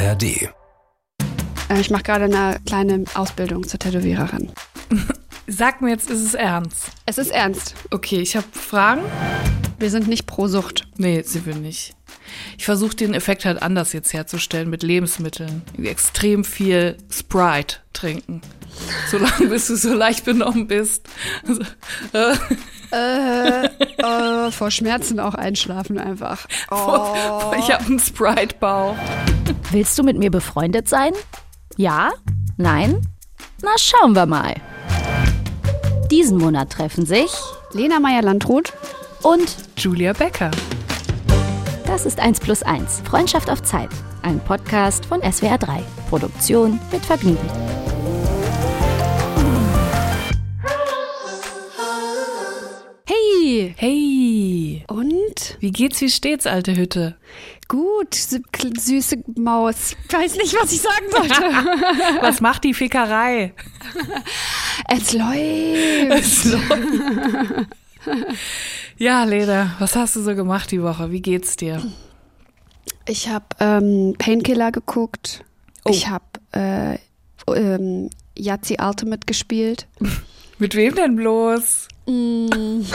ARD. Äh, Ich mache gerade eine kleine Ausbildung zur Tätowiererin. Sag mir jetzt, ist es ernst? Es ist ernst. Okay, ich habe Fragen. Wir sind nicht pro Sucht. Nee, sind wir nicht. Ich versuche den Effekt halt anders jetzt herzustellen mit Lebensmitteln. Extrem viel Sprite trinken. Solange bis du so leicht benommen bist. Also, äh, Äh, äh, vor Schmerzen auch einschlafen einfach. Oh. Ich habe einen Sprite-Bauch. Willst du mit mir befreundet sein? Ja? Nein? Na, schauen wir mal. Diesen Monat treffen sich Lena Meyer-Landrut. und Julia Becker. Das ist 1 plus 1. Freundschaft auf Zeit. Ein Podcast von SWR 3. Produktion mit Vergnügen. Hey! Hey, Und? wie geht's, wie steht's, alte Hütte? Gut, süße Maus. Weiß nicht, was ich sagen sollte. Was macht die Fickerei? es läuft. Ja, Leda, was hast du so gemacht die Woche? Wie geht's dir? Ich habe ähm, Painkiller geguckt. Oh. Ich habe äh, ähm, Yazzi Ultimate gespielt. Mit wem denn bloß? Mm.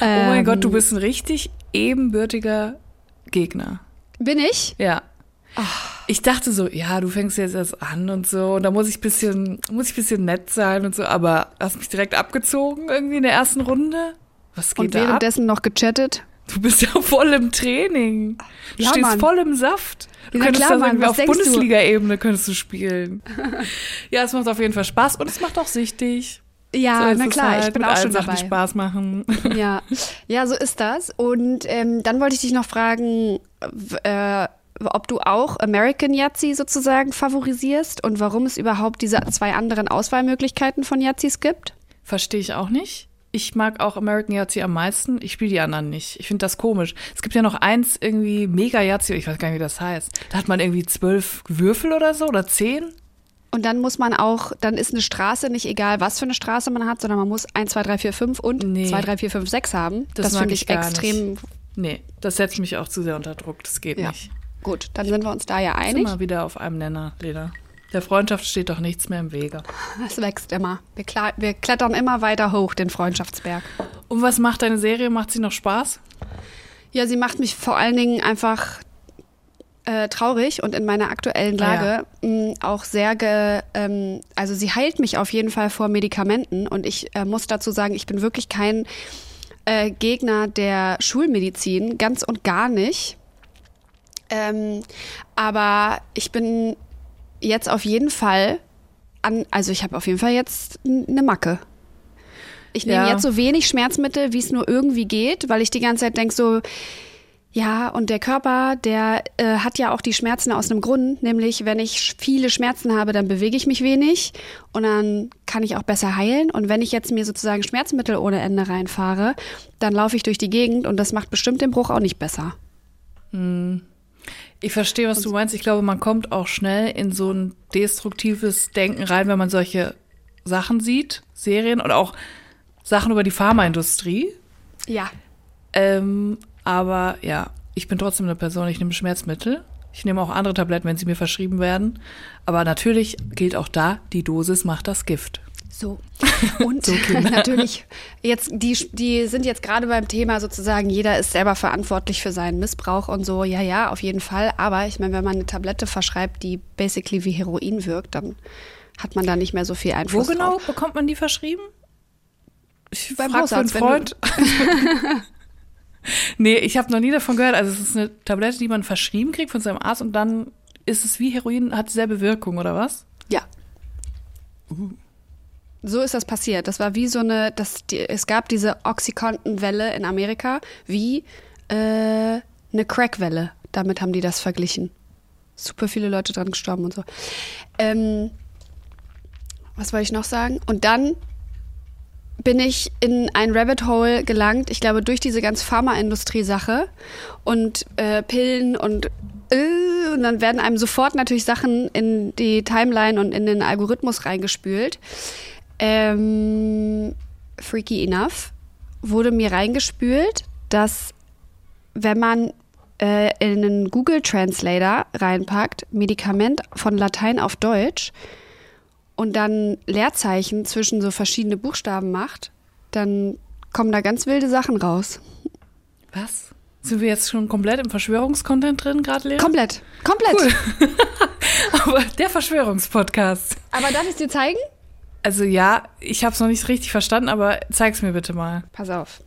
Oh mein Ähm, Gott, du bist ein richtig ebenbürtiger Gegner. Bin ich? Ja. Ich dachte so, ja, du fängst jetzt erst an und so, und da muss ich bisschen, muss ich bisschen nett sein und so, aber hast mich direkt abgezogen irgendwie in der ersten Runde. Was geht Und da ab? währenddessen noch gechattet. Du bist ja voll im Training. Du Ja, stehst Mann. voll im Saft. Du Ja, könntest klar, da Mann, auf? Bundesliga-Ebene könntest du spielen. ja, es macht auf jeden Fall Spaß und es macht auch süchtig. Ja, So na klar, halt, ich bin mit auch schon Sachen, dabei. Spaß machen. Ja. ja, so ist das. Und ähm, dann wollte ich dich noch fragen, äh, ob du auch American Yazzi sozusagen favorisierst und warum es überhaupt diese zwei anderen Auswahlmöglichkeiten von Yazzis gibt. Verstehe ich auch nicht. Ich mag auch American Yahtzee am meisten. Ich spiele die anderen nicht. Ich finde das komisch. Es gibt ja noch eins irgendwie Mega Yahtzee, ich weiß gar nicht, wie das heißt. Da hat man irgendwie zwölf Würfel oder so oder zehn. Und dann muss man auch, dann ist eine Straße nicht egal, was für eine Straße man hat, sondern man muss 1, 2, 3, 4, 5 und Nee. 2, 3, 4, 5, 6 haben. Das Das, finde ich ich extrem Nee, das setzt mich auch zu sehr unter Druck. Das geht Ja. nicht. Gut. Dann sind wir uns da ja einig. wir wieder auf einem Nenner, Lena. Der Freundschaft steht doch nichts mehr im Wege. Es wächst immer. Wir, wir klettern immer weiter hoch, den Freundschaftsberg. Und was macht deine Serie? Macht sie noch Spaß? Ja, sie macht mich vor allen Dingen einfach äh, traurig und in meiner aktuellen Ah, Lage mh, auch sehr, ge, ähm, also sie heilt mich auf jeden Fall vor Medikamenten und ich äh, muss dazu sagen, ich bin wirklich kein äh, Gegner der Schulmedizin, ganz und gar nicht. Ähm, aber ich bin jetzt auf jeden Fall an, also ich habe auf jeden Fall jetzt eine Macke. Ich nehme Ja. jetzt so wenig Schmerzmittel, wie es nur irgendwie geht, weil ich die ganze Zeit denke so, ja, und der Körper, der äh, hat ja auch die Schmerzen aus einem Grund, nämlich wenn ich viele Schmerzen habe, dann bewege ich mich wenig und dann kann ich auch besser heilen. Und wenn ich jetzt mir sozusagen Schmerzmittel ohne Ende reinfahre, dann laufe ich durch die Gegend und das macht bestimmt den Bruch auch nicht besser. Ich verstehe, was du meinst. Ich glaube, man kommt auch schnell in so ein destruktives Denken rein, wenn man solche Sachen sieht, Serien und auch Sachen über die Pharmaindustrie. Ja. Ähm, aber ja, ich bin trotzdem eine Person, ich nehme Schmerzmittel. Ich nehme auch andere Tabletten, wenn sie mir verschrieben werden. Aber natürlich gilt auch da, die Dosis macht das Gift. So. Und natürlich, jetzt, die, die sind jetzt gerade beim Thema sozusagen, jeder ist selber verantwortlich für seinen Missbrauch und so. Ja, ja, auf jeden Fall. Aber ich meine, wenn man eine Tablette verschreibt, die basically wie Heroin wirkt, dann hat man da nicht mehr so viel Wo Einfluss genau drauf. bekommt man die verschrieben? Ich Beim Hausarzt, Freund. nee, ich habe noch nie davon gehört. Also es ist eine Tablette, die man verschrieben kriegt von seinem Arzt und dann ist es wie Heroin, hat dieselbe Wirkung, oder was? Ja. So ist das passiert. Das war wie so eine, das, die, es gab diese Oxycontin-Welle in Amerika, wie äh, eine Crack-Welle. Damit haben die das verglichen. Super viele Leute dran gestorben und so. Ähm, was wollte ich noch sagen? Und dann bin ich in ein Rabbit Hole gelangt, ich glaube durch diese ganz Pharmaindustrie-Sache und äh, Pillen und äh, und dann werden einem sofort natürlich Sachen in die Timeline und in den Algorithmus reingespült. Ähm, freaky enough wurde mir reingespült, dass wenn man äh, in einen Google Translator reinpackt, Medikament von Latein auf Deutsch und dann Leerzeichen zwischen so verschiedene Buchstaben macht, dann kommen da ganz wilde Sachen raus. Was? Sind wir jetzt schon komplett im Verschwörungskontent drin, gerade, Lea? Komplett. Komplett. Cool. Aber der Verschwörungspodcast. Aber darf ich es dir zeigen? Also ja, ich habe es noch nicht richtig verstanden, aber zeig's mir bitte mal. Pass auf.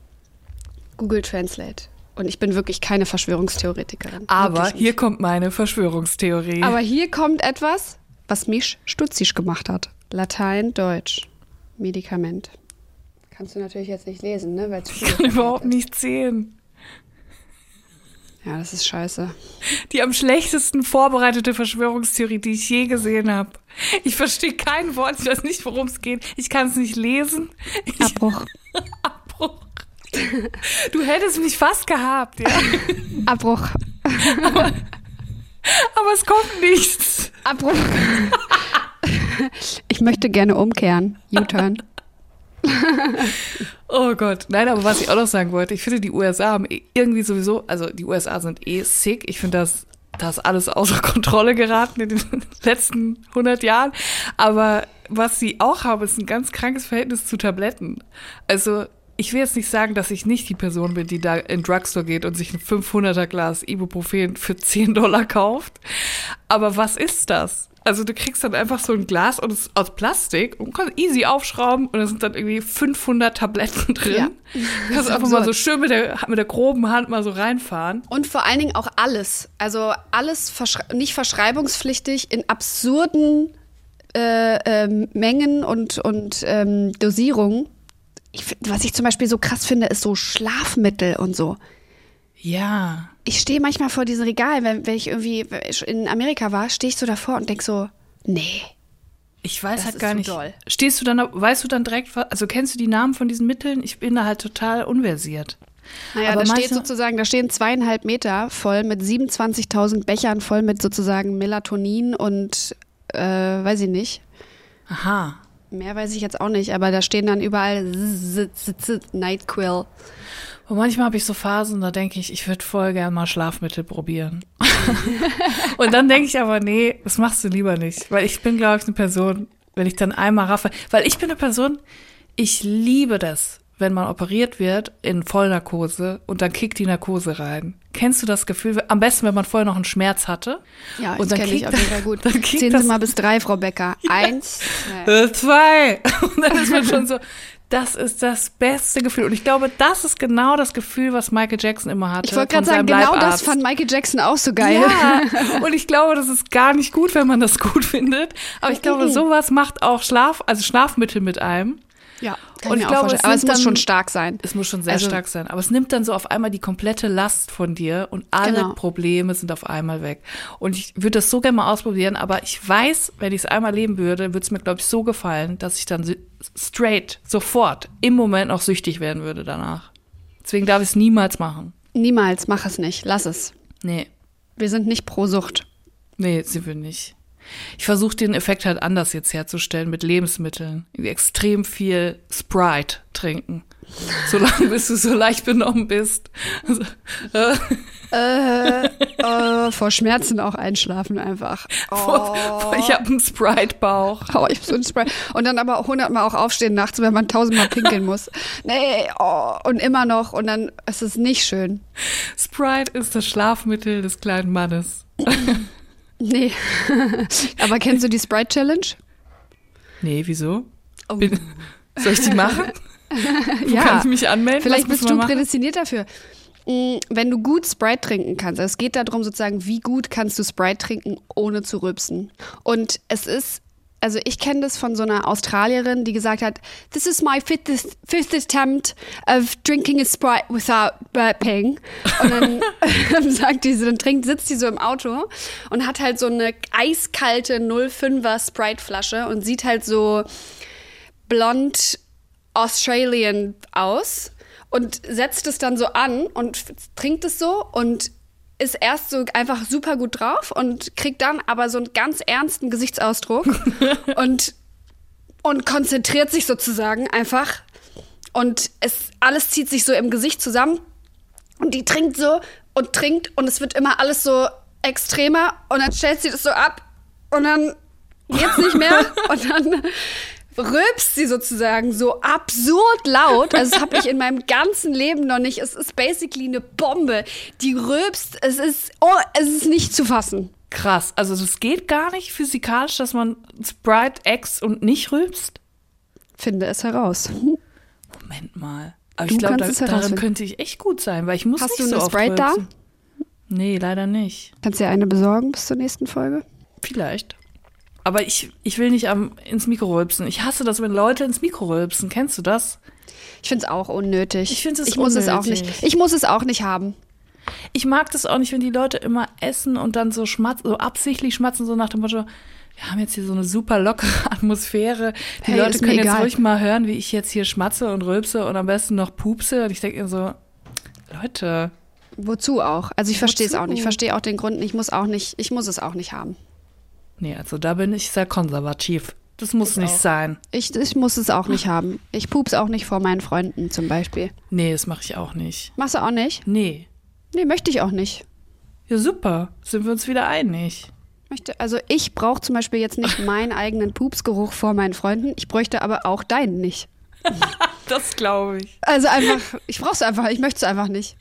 Google Translate. Und ich bin wirklich keine Verschwörungstheoretikerin. Aber hier kommt meine Verschwörungstheorie. Aber hier kommt etwas, was mich stutzig gemacht hat. Latein, Deutsch. Medikament. Kannst du natürlich jetzt nicht lesen, ne? Weil ich kann überhaupt nicht sehen. Ja, das ist scheiße. Die am schlechtesten vorbereitete Verschwörungstheorie, die ich je gesehen habe. Ich verstehe kein Wort, ich weiß nicht, worum es geht. Ich kann es nicht lesen. Ich Abbruch. Abbruch. Du hättest mich fast gehabt, ja. Abbruch. Aber es kommt nichts. Abbruch. Ich möchte gerne umkehren. U-Turn. Oh Gott. Nein, aber was ich auch noch sagen wollte, ich finde, die USA haben irgendwie sowieso, also die USA sind eh sick. Ich finde, das, das alles außer Kontrolle geraten in den letzten 100 Jahren. Aber was sie auch haben, ist ein ganz krankes Verhältnis zu Tabletten. Also, ich will jetzt nicht sagen, dass ich nicht die Person bin, die da in Drugstore geht und sich ein 500er Glas Ibuprofen für 10 Dollar kauft. Aber was ist das? Also du kriegst dann einfach so ein Glas und es ist aus Plastik und kannst easy aufschrauben und da sind dann irgendwie 500 Tabletten drin. Ja. Kannst einfach mal so schön mit der, mit der groben Hand mal so reinfahren. Und vor allen Dingen auch alles. Also alles verschre nicht verschreibungspflichtig in absurden äh, ähm, Mengen und, und ähm, Dosierungen. Ich, was ich zum Beispiel so krass finde, ist so Schlafmittel und so. Ja. Ich stehe manchmal vor diesem Regal, wenn, wenn ich irgendwie in Amerika war, stehe ich so davor und denke so, nee. Ich weiß Das halt ist gar zu nicht. doll. Stehst du dann, weißt du dann direkt, also kennst du die Namen von diesen Mitteln? Ich bin da halt total unversiert. Naja, Aber da steht sozusagen, da stehen zweieinhalb Meter voll mit 27.000 Bechern voll mit sozusagen Melatonin und äh, weiß ich nicht. Aha. Mehr weiß ich jetzt auch nicht, aber da stehen dann überall Nightquill. Und manchmal habe ich so Phasen, da denke ich, ich würde voll gern mal Schlafmittel probieren. und dann denke ich aber, nee, das machst du lieber nicht. Weil ich bin, glaube ich, eine Person, wenn ich dann einmal raffe, weil ich bin eine Person, ich liebe das, wenn man operiert wird in Vollnarkose und dann kickt die Narkose rein. Kennst du das Gefühl? Am besten, wenn man vorher noch einen Schmerz hatte. Ja, Und das dann kenne ich kickt auf jeden das- Fall gut. dann Zählen das- Sie mal bis drei, Frau Becker. Eins, zwei. Äh, Zwei. Und dann ist man schon so, das ist das beste Gefühl. Und ich glaube, das ist genau das Gefühl, was Michael Jackson immer hatte. Ich wollte gerade sagen, genau das Leibarzt. fand Michael Jackson auch so geil. Ja, und ich glaube, das ist gar nicht gut, wenn man das gut findet. Aber ich glaube, sowas macht auch Schlaf, also Schlafmittel mit einem. Ja, kann Und ich glaube, es Aber es muss dann- schon stark sein. Es muss schon sehr Also- stark sein. Aber es nimmt dann so auf einmal die komplette Last von dir und alle Genau. Probleme sind auf einmal weg. Und ich würde das so gerne mal ausprobieren, aber ich weiß, wenn ich es einmal leben würde, würde es mir, glaube ich, so gefallen, dass ich dann straight, sofort, im Moment noch süchtig werden würde danach. Deswegen darf ich es niemals machen. Niemals, mach es nicht. Lass es. Nee, Wir sind nicht pro Sucht. nee, sie will nicht. Ich versuche den Effekt halt anders jetzt herzustellen mit Lebensmitteln. Extrem viel Sprite trinken. Solange bis du so leicht benommen bist. Also, äh, Äh, vor Schmerzen auch einschlafen einfach. Oh, Ich habe einen Sprite-Bauch. oh, ich hab so ein Spray. Und dann aber hundertmal auch aufstehen nachts, wenn man tausendmal pinkeln muss. Nee, oh, und immer noch. Und dann ist es nicht schön. Sprite ist das Schlafmittel des kleinen Mannes. Nee. aber kennst du die Sprite Challenge? Nee, wieso? Bin, soll ich die machen? Wo Ja. kann ich mich anmelden? Vielleicht bist du machen? prädestiniert dafür. Mm, Wenn du gut Sprite trinken kannst, also es geht darum sozusagen, wie gut kannst du Sprite trinken, ohne zu rübsen. Und es ist, also ich kenne das von so einer Australierin, die gesagt hat, this is my fifth, fifth attempt of drinking a Sprite without burping. Und dann sagt die dann trinkt, sitzt die so im Auto und hat halt so eine eiskalte 05er Sprite-Flasche und sieht halt so blond Australian aus und setzt es dann so an und trinkt es so und ist erst so einfach super gut drauf und kriegt dann aber so einen ganz ernsten Gesichtsausdruck und, und konzentriert sich sozusagen einfach. Und es alles zieht sich so im Gesicht zusammen und die trinkt so und trinkt und es wird immer alles so extremer und dann stellt sie das so ab und dann geht's nicht mehr und dann rülpst sie sozusagen so absurd laut. Also das habe ich in meinem ganzen Leben noch nicht. Es ist basically eine Bombe. Die rülpst, es ist, oh, es ist nicht zu fassen. Krass. Also das geht gar nicht physikalisch, dass man Sprite X und nicht rülpst? Finde es heraus. Moment mal. Aber Du ich glaube, da, es darin könnte ich echt gut sein, weil ich muss Hast nicht du so eine oft Sprite da? Nee, leider nicht. Kannst du dir eine besorgen bis zur nächsten Folge? Vielleicht. Aber ich, ich will nicht am, ins Mikro rülpsen. Ich hasse das, wenn Leute ins Mikro rülpsen. Kennst du das? Ich finde es auch unnötig. Ich finde es ich muss es auch unnötig. nicht. Ich muss es auch nicht haben. Ich mag das auch nicht, wenn die Leute immer essen und dann so schmatzen, so absichtlich schmatzen, so nach dem Motto, wir haben jetzt hier so eine super lockere Atmosphäre. Die Hey, Leute können jetzt egal. ruhig mal hören, wie ich jetzt hier schmatze und rülpse und am besten noch pupse. Und ich denke mir so, Leute, Wozu auch? Also ich verstehe es auch nicht. Ich verstehe auch den Grund. Ich muss auch nicht. Ich muss es auch nicht haben. Nee, also da bin ich sehr konservativ. Das muss nicht auch. sein. Ich, ich muss es auch nicht haben. Ich pups auch nicht vor meinen Freunden zum Beispiel. Nee, das mache ich auch nicht. Machst du auch nicht? Nee. Nee, möchte ich auch nicht. Ja, super. Sind wir uns wieder einig. Möchte, also ich brauche zum Beispiel jetzt nicht meinen eigenen Pupsgeruch vor meinen Freunden. Ich bräuchte aber auch deinen nicht. Das glaube ich. Also einfach, ich brauch's einfach. Ich möchte es einfach nicht.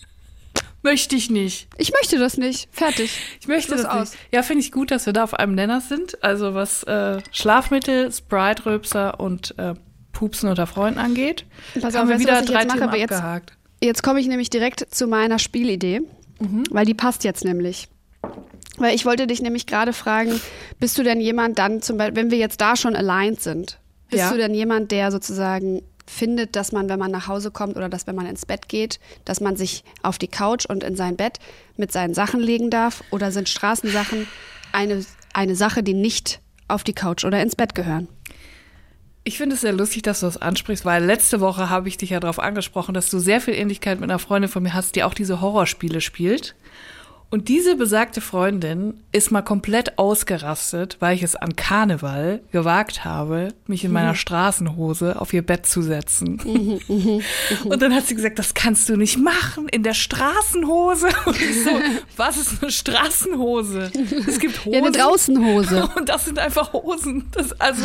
Möchte ich nicht. Ich möchte das nicht. Fertig. Ich möchte Schluss das aus. nicht. Ja, finde ich gut, dass wir da auf einem Nenner sind. Also was äh, Schlafmittel, Sprite-Rülpser und äh, Pupsen unter Freunden angeht. Pass haben auf, wir weißt du, wieder drei jetzt mache? Themen Aber jetzt- abgehakt. Jetzt komme ich nämlich direkt zu meiner Spielidee, weil die passt jetzt nämlich. Weil ich wollte dich nämlich gerade fragen, bist du denn jemand dann zum Beispiel, wenn wir jetzt da schon aligned sind, bist Ja. du denn jemand, der sozusagen findet, dass man, wenn man nach Hause kommt oder dass wenn man ins Bett geht, dass man sich auf die Couch und in sein Bett mit seinen Sachen legen darf? Oder sind Straßensachen eine, eine Sache, die nicht auf die Couch oder ins Bett gehören? Ich finde es sehr lustig, dass du das ansprichst, weil letzte Woche habe ich dich ja darauf angesprochen, dass du sehr viel Ähnlichkeit mit einer Freundin von mir hast, die auch diese Horrorspiele spielt. Und diese besagte Freundin ist mal komplett ausgerastet, weil ich es an Karneval gewagt habe, mich in meiner Straßenhose auf ihr Bett zu setzen. Und dann hat sie gesagt, das kannst du nicht machen in der Straßenhose. Und ich so, was ist eine Straßenhose? Es gibt Hosen. Ja, eine Draußenhose. Und das sind einfach Hosen. Das, also,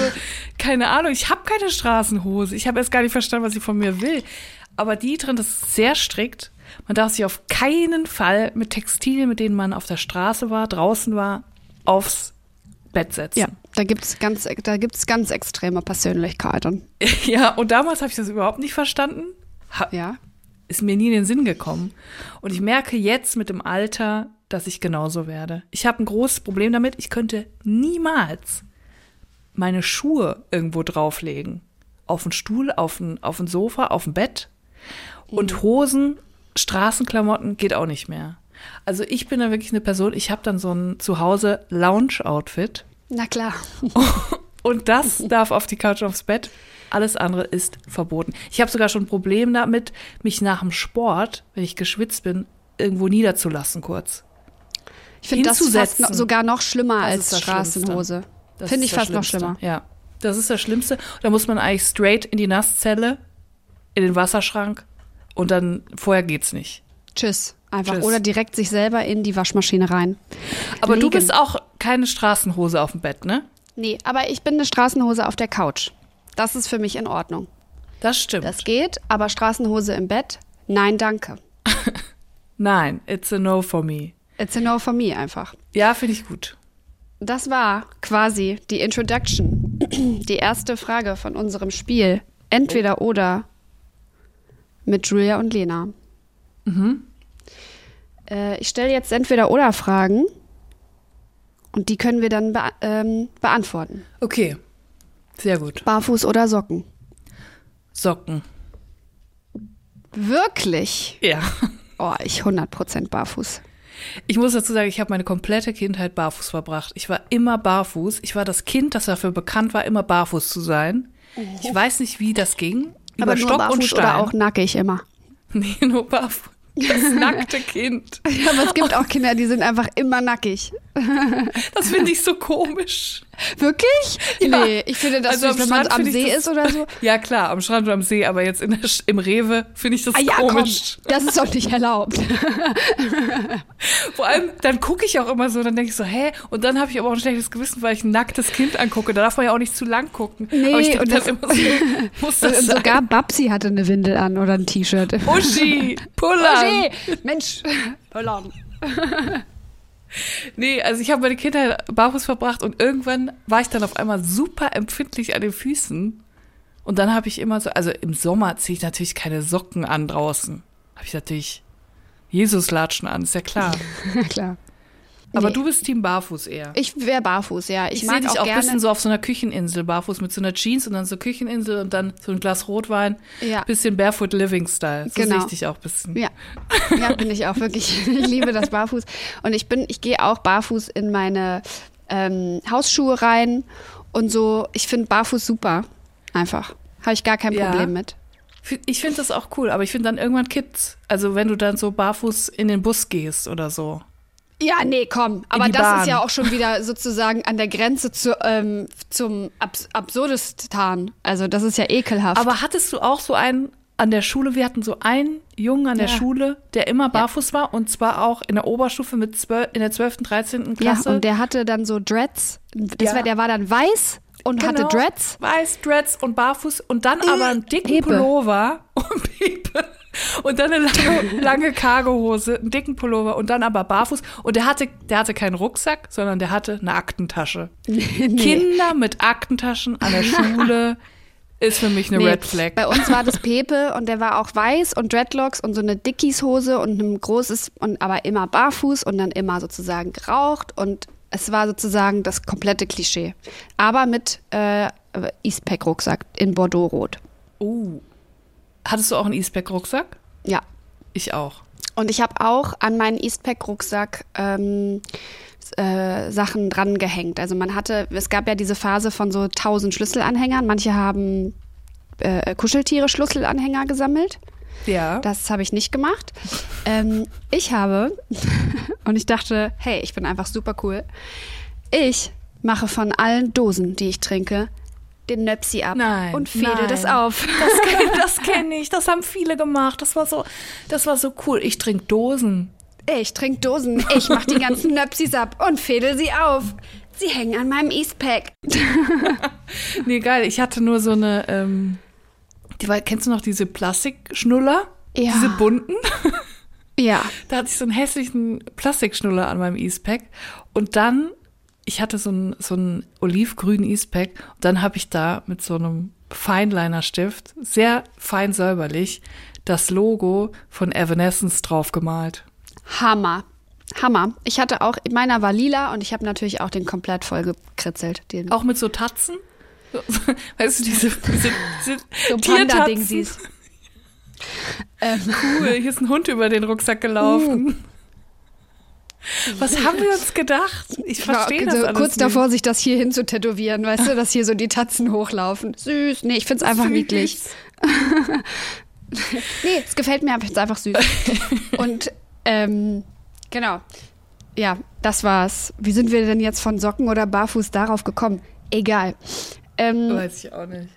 keine Ahnung, ich habe keine Straßenhose. Ich habe erst gar nicht verstanden, was sie von mir will. Aber die drin, das ist sehr strikt. Man darf sich auf keinen Fall mit Textilien, mit denen man auf der Straße war, draußen war, aufs Bett setzen. Ja, da gibt's ganz, da gibt's ganz extreme Persönlichkeiten. Ja, und damals habe ich das überhaupt nicht verstanden. Ha, Ja. ist mir nie in den Sinn gekommen. Und ich merke jetzt mit dem Alter, dass ich genauso werde. Ich habe ein großes Problem damit. Ich könnte niemals meine Schuhe irgendwo drauflegen. Auf den Stuhl, auf ein, auf ein Sofa, auf ein Bett. Und Hosen, Straßenklamotten geht auch nicht mehr. Also ich bin da wirklich eine Person, ich habe dann so ein Zuhause Lounge-Outfit. Na klar. Und das darf auf die Couch aufs Bett. Alles andere ist verboten. Ich habe sogar schon ein Problem damit, mich nach dem Sport, wenn ich geschwitzt bin, irgendwo niederzulassen kurz. Ich finde das fast noch, sogar noch schlimmer Das als Straßenhose. Finde ich fast noch schlimmer. Ja, das ist das Schlimmste. Da muss man eigentlich straight in die Nasszelle, in den Wasserschrank und dann vorher geht's nicht. Tschüss. Einfach. Tschüss. Oder direkt sich selber in die Waschmaschine rein. Aber du Liegen. bist auch keine Straßenhose auf dem Bett, ne? Nee, aber ich bin eine Straßenhose auf der Couch. Das ist für mich in Ordnung. Das stimmt. Das geht, aber Straßenhose im Bett? Nein, danke. Nein, it's a no for me. It's a no for me einfach. Ja, finde ich gut. Das war quasi die Introduction. Die erste Frage von unserem Spiel. Entweder oder mit Julia und Lena. Äh, ich stelle jetzt entweder oder Fragen und die können wir dann bea ähm, beantworten. Okay. Sehr gut. Barfuß oder Socken? Socken. Wirklich? Ja. Oh, ich 100% barfuß. Ich muss dazu sagen, ich habe meine komplette Kindheit barfuß verbracht. Ich war immer barfuß. Ich war das Kind, das dafür bekannt war, immer barfuß zu sein. Ich weiß nicht, wie das ging. Aber nur Stock und barfuß Stein. oder auch nackig immer. Nee, nur barfuß. Das nackte Kind. Ja, aber es gibt auch Kinder, die sind einfach immer nackig. Das finde ich so komisch. Wirklich? Ja. Nee, ich finde das Also am wenn man Strand am See das- ist oder so. Ja, klar, am Strand oder am See, aber jetzt in der, im Rewe finde ich das Ah ja, komisch. komm, das ist doch nicht erlaubt. Vor allem, dann gucke ich auch immer so, dann denke ich so, hä? Und dann habe ich aber auch ein schlechtes Gewissen, weil ich ein nacktes Kind angucke. Da darf man ja auch nicht zu lang gucken. Nee, aber ich denke das- immer so, muss das Und sein? sogar Babsi hatte eine Windel an oder ein T-Shirt. Uschi, Pullern. Uschi, Mensch, Pullern. Nee, also ich habe meine Kindheit barfuß verbracht und irgendwann war ich dann auf einmal super empfindlich an den Füßen. Und dann habe ich immer so, also im Sommer ziehe ich natürlich keine Socken an draußen. Habe ich natürlich Jesus-Latschen an, ist ja klar. Klar. Aber Nee. du bist Team Barfuß eher. Ich wäre barfuß, ja. Ich, Ich, sehe mag dich auch, auch ein bisschen so auf so einer Kücheninsel barfuß mit so einer Jeans und dann so Kücheninsel und dann so ein Glas Rotwein. Ja. Bisschen Barefoot Living Style. So Genau. sehe ich dich auch ein bisschen. Ja, ja, bin ich auch wirklich. Ich liebe das Barfuß. Und ich bin, ich gehe auch barfuß in meine ähm, Hausschuhe rein und so. Ich finde Barfuß super. Einfach. Habe ich gar kein Ja. Problem mit. Ich finde das auch cool, aber ich finde dann irgendwann kippt's. Also wenn du dann so barfuß in den Bus gehst oder so. Ja, nee, komm. Aber das Bahn. ist ja auch schon wieder sozusagen an der Grenze zu, ähm, zum Abs Absurdistan. Also das ist ja ekelhaft. Aber hattest du auch so einen an der Schule? Wir hatten so einen Jungen an der Ja. Schule, der immer barfuß war und zwar auch in der Oberstufe mit zwölf, in der 12., 13. ja, Klasse. und der hatte dann so Dreads. Das Ja. war, der war dann weiß und hatte Genau. Dreads. Weiß, Dreads und barfuß und dann aber einen dicken Pepe. Pullover und Pepe. Und dann eine lange, lange Cargohose, einen dicken Pullover und dann aber barfuß. Und der hatte, der hatte keinen Rucksack, sondern der hatte eine Aktentasche. Kinder mit Aktentaschen an der Schule ist für mich eine Nee, Red Flag. Bei uns war das Pepe und der war auch weiß und Dreadlocks und so eine Dickies-Hose und ein großes, und aber immer barfuß und dann immer sozusagen geraucht und es war sozusagen das komplette Klischee. Aber mit äh, Eastpack-Rucksack in Bordeaux-Rot. Oh. Hattest du auch einen Eastpack-Rucksack? Ja. Ich auch. Und ich habe auch an meinen Eastpack-Rucksack ähm, äh, Sachen dran gehängt. Also man hatte, es gab ja diese Phase von so 1000 Schlüsselanhängern. Manche haben äh, Kuscheltiere Schlüsselanhänger gesammelt. Ja. Das habe ich nicht gemacht. Ähm, ich habe, und ich dachte, hey, ich bin einfach super cool. Ich mache von allen Dosen, die ich trinke, den Nöpsi ab Nein, und fädel nein. das auf. Das kenne das kenn ich, das haben viele gemacht. Das war so, das war so cool. Ich trinke Dosen. Ich trinke Dosen, ich mache die ganzen Nöpsis ab und fädel sie auf. Sie hängen an meinem Eastpack. Nee, geil. Ich hatte nur so eine, ähm, die, kennst du noch diese Plastikschnuller? Ja. Diese bunten? Ja. Da hatte ich so einen hässlichen Plastikschnuller an meinem Eastpack. Und dann, ich hatte so einen, so einen olivgrünen Eastpack. Und dann habe ich da mit so einem Feinliner-Stift, sehr fein säuberlich, das Logo von Evanescence draufgemalt. Hammer. Hammer. Ich hatte auch, meiner war lila und ich habe natürlich auch den komplett voll gekritzelt. Den Auch mit so Tatzen? Weißt du, diese, diese, diese so Tiertatzen? Panda-Dingsies. ähm, Cool, hier ist ein Hund über den Rucksack gelaufen. Was haben wir uns gedacht? Ich verstehe das so alles kurz nicht. davor, sich das hier hin zu tätowieren, weißt du, dass hier so die Tatzen hochlaufen. Süß. Nee, ich find's einfach Süß. niedlich. Nee, es gefällt mir, ich find's einfach süß. Und ähm, genau. Ja, das war's. Wie sind wir denn jetzt von Socken oder Barfuß darauf gekommen? Egal. Ähm, Weiß ich auch nicht.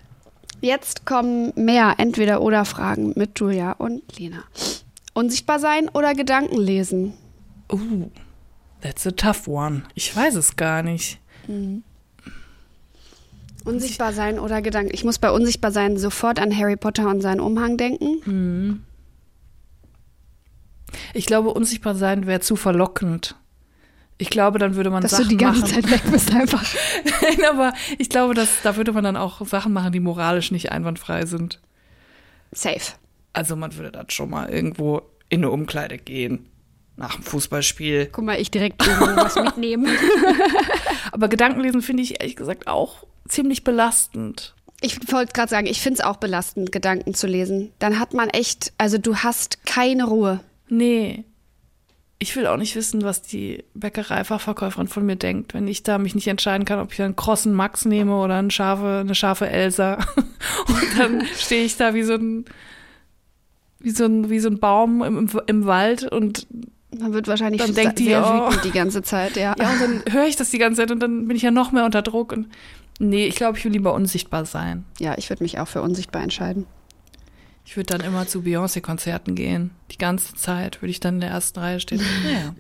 Jetzt kommen mehr Entweder-Oder-Fragen mit Julia und Lena. Unsichtbar sein oder Gedanken lesen? Uh, that's a tough one. Ich weiß es gar nicht. Unsichtbar sein oder Gedanken. Ich muss bei Unsichtbar sein sofort an Harry Potter und seinen Umhang denken. Ich glaube, unsichtbar sein wäre zu verlockend. Ich glaube, dann würde man Dass Sachen du die ganze machen. Zeit weg bist einfach. Nein, aber ich glaube, dass, da würde man dann auch Sachen machen, die moralisch nicht einwandfrei sind. Safe. Also man würde dann schon mal irgendwo in eine Umkleide gehen. Nach dem Fußballspiel. Guck mal, ich direkt irgendwo was mitnehmen. Aber Gedankenlesen finde ich ehrlich gesagt auch ziemlich belastend. Ich wollte gerade sagen, ich finde es auch belastend, Gedanken zu lesen. Dann hat man echt, also du hast keine Ruhe. Nee. Ich will auch nicht wissen, was die Bäckereifachverkäuferin von mir denkt, wenn ich da mich nicht entscheiden kann, ob ich einen krossen Max nehme oder eine scharfe, eine scharfe Elsa. Und dann stehe ich da wie so ein, wie so ein, wie so ein Baum im, im, Wald und Man wird wahrscheinlich Dann denkt die, oh. die ganze Zeit, ja. Ja, und dann höre ich das die ganze Zeit und dann bin ich ja noch mehr unter Druck. Und nee, ich glaube, ich will lieber unsichtbar sein. Ja, ich würde mich auch für unsichtbar entscheiden. Ich würde dann immer zu Beyoncé-Konzerten gehen. Die ganze Zeit würde ich dann in der ersten Reihe stehen. Naja.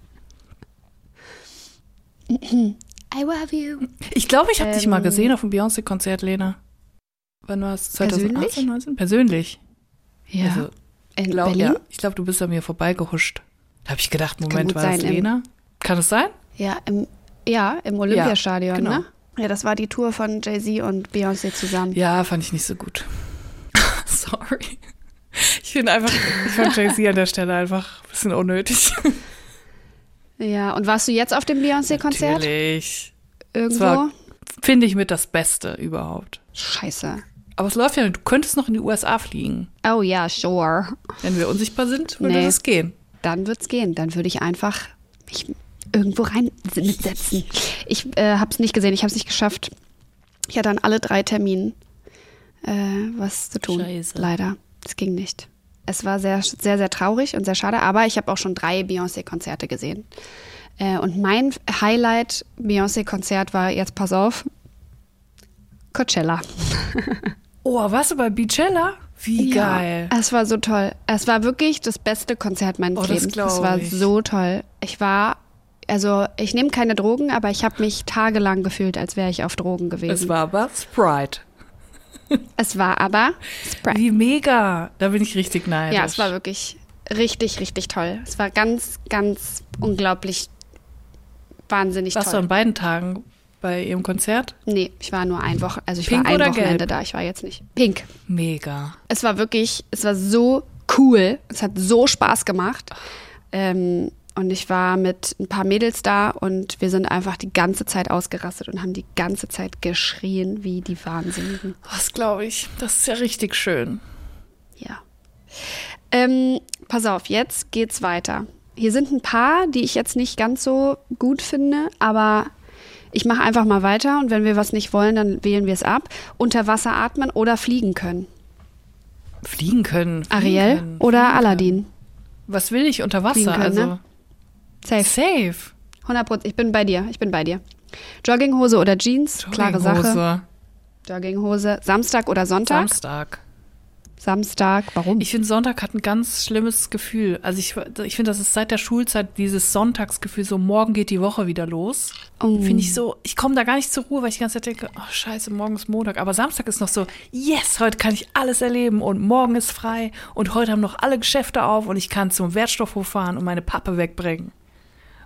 I love you. Ich glaube, ich habe dich mal Ähm. gesehen auf dem Beyoncé-Konzert, Lena. Wann war es? 2018, Persönlich? 19? Persönlich. Ja. Also, In glaub, Berlin? ja, ich glaube, du bist an mir vorbeigehuscht. Da habe ich gedacht, Moment, war das sein, im- Lena? Kann es sein? Ja, im, ja, im Olympiastadion, genau. ne? Ja, das war die Tour von Jay-Z und Beyoncé zusammen. Ja, fand ich nicht so gut. Sorry. Ich finde einfach, ich fand Jay-Z an der Stelle einfach ein bisschen unnötig. Ja, und warst du jetzt auf dem Beyoncé-Konzert? Natürlich. Irgendwo? Finde ich mit das Beste überhaupt. Scheiße. Aber es läuft ja, du könntest noch in die USA fliegen. Oh ja, sure. Wenn wir unsichtbar sind, würde Nee. das gehen. Dann wird's gehen. Dann würde ich einfach mich irgendwo rein mitsetzen. Ich äh, habe es nicht gesehen, ich habe es nicht geschafft. Ich hatte an alle drei Terminen äh, was zu tun. Scheiße. Leider. Es ging nicht. Es war sehr, sehr, sehr traurig und sehr schade, aber ich habe auch schon drei Beyoncé-Konzerte gesehen. Äh, und mein Highlight Beyoncé-Konzert war, jetzt pass auf, Coachella. Oh, warst du bei Beachella? Wie geil. Ja, es war so toll. Es war wirklich das beste Konzert meines Oh, Lebens. Es war ich. so toll. Ich war, also ich nehme keine Drogen, aber ich habe mich tagelang gefühlt, als wäre ich auf Drogen gewesen. Es war aber Sprite. Es war aber Sprite. Wie mega. Da bin ich richtig neidisch. Ja, es war wirklich richtig, richtig toll. Es war ganz, ganz unglaublich wahnsinnig Warst du toll. an beiden Tagen bei ihrem Konzert? Nee, ich war nur ein Woche, also ich Pink war ein Wochenende gelb? da. Ich war jetzt nicht. Pink. Mega. Es war wirklich, es war so cool. Es hat so Spaß gemacht. Ähm, und ich war mit ein paar Mädels da und wir sind einfach die ganze Zeit ausgerastet und haben die ganze Zeit geschrien wie die Wahnsinnigen. Was glaube ich? Das ist ja richtig schön. Ja. Ähm, pass auf, jetzt geht's weiter. Hier sind ein paar, die ich jetzt nicht ganz so gut finde, aber ich mache einfach mal weiter und wenn wir was nicht wollen, dann wählen wir es ab. Unter Wasser atmen oder fliegen können. Fliegen können. Fliegen Ariel können, oder Aladdin? Was will ich unter Wasser? können, also ne? Safe. safe. 100 Prozent. Ich bin bei dir. Ich bin bei dir. Jogginghose oder Jeans? Klare Sache. Jogginghose. Jogginghose. Samstag oder Sonntag? Samstag. Samstag. Warum? Ich finde, Sonntag hat ein ganz schlimmes Gefühl. Also ich, ich finde, das ist seit der Schulzeit dieses Sonntagsgefühl, so morgen geht die Woche wieder los. Oh. Finde ich so, ich komme da gar nicht zur Ruhe, weil ich die ganze Zeit denke, oh scheiße, morgen ist Montag. Aber Samstag ist noch so, yes, heute kann ich alles erleben und morgen ist frei und heute haben noch alle Geschäfte auf und ich kann zum Wertstoffhof fahren und meine Pappe wegbringen.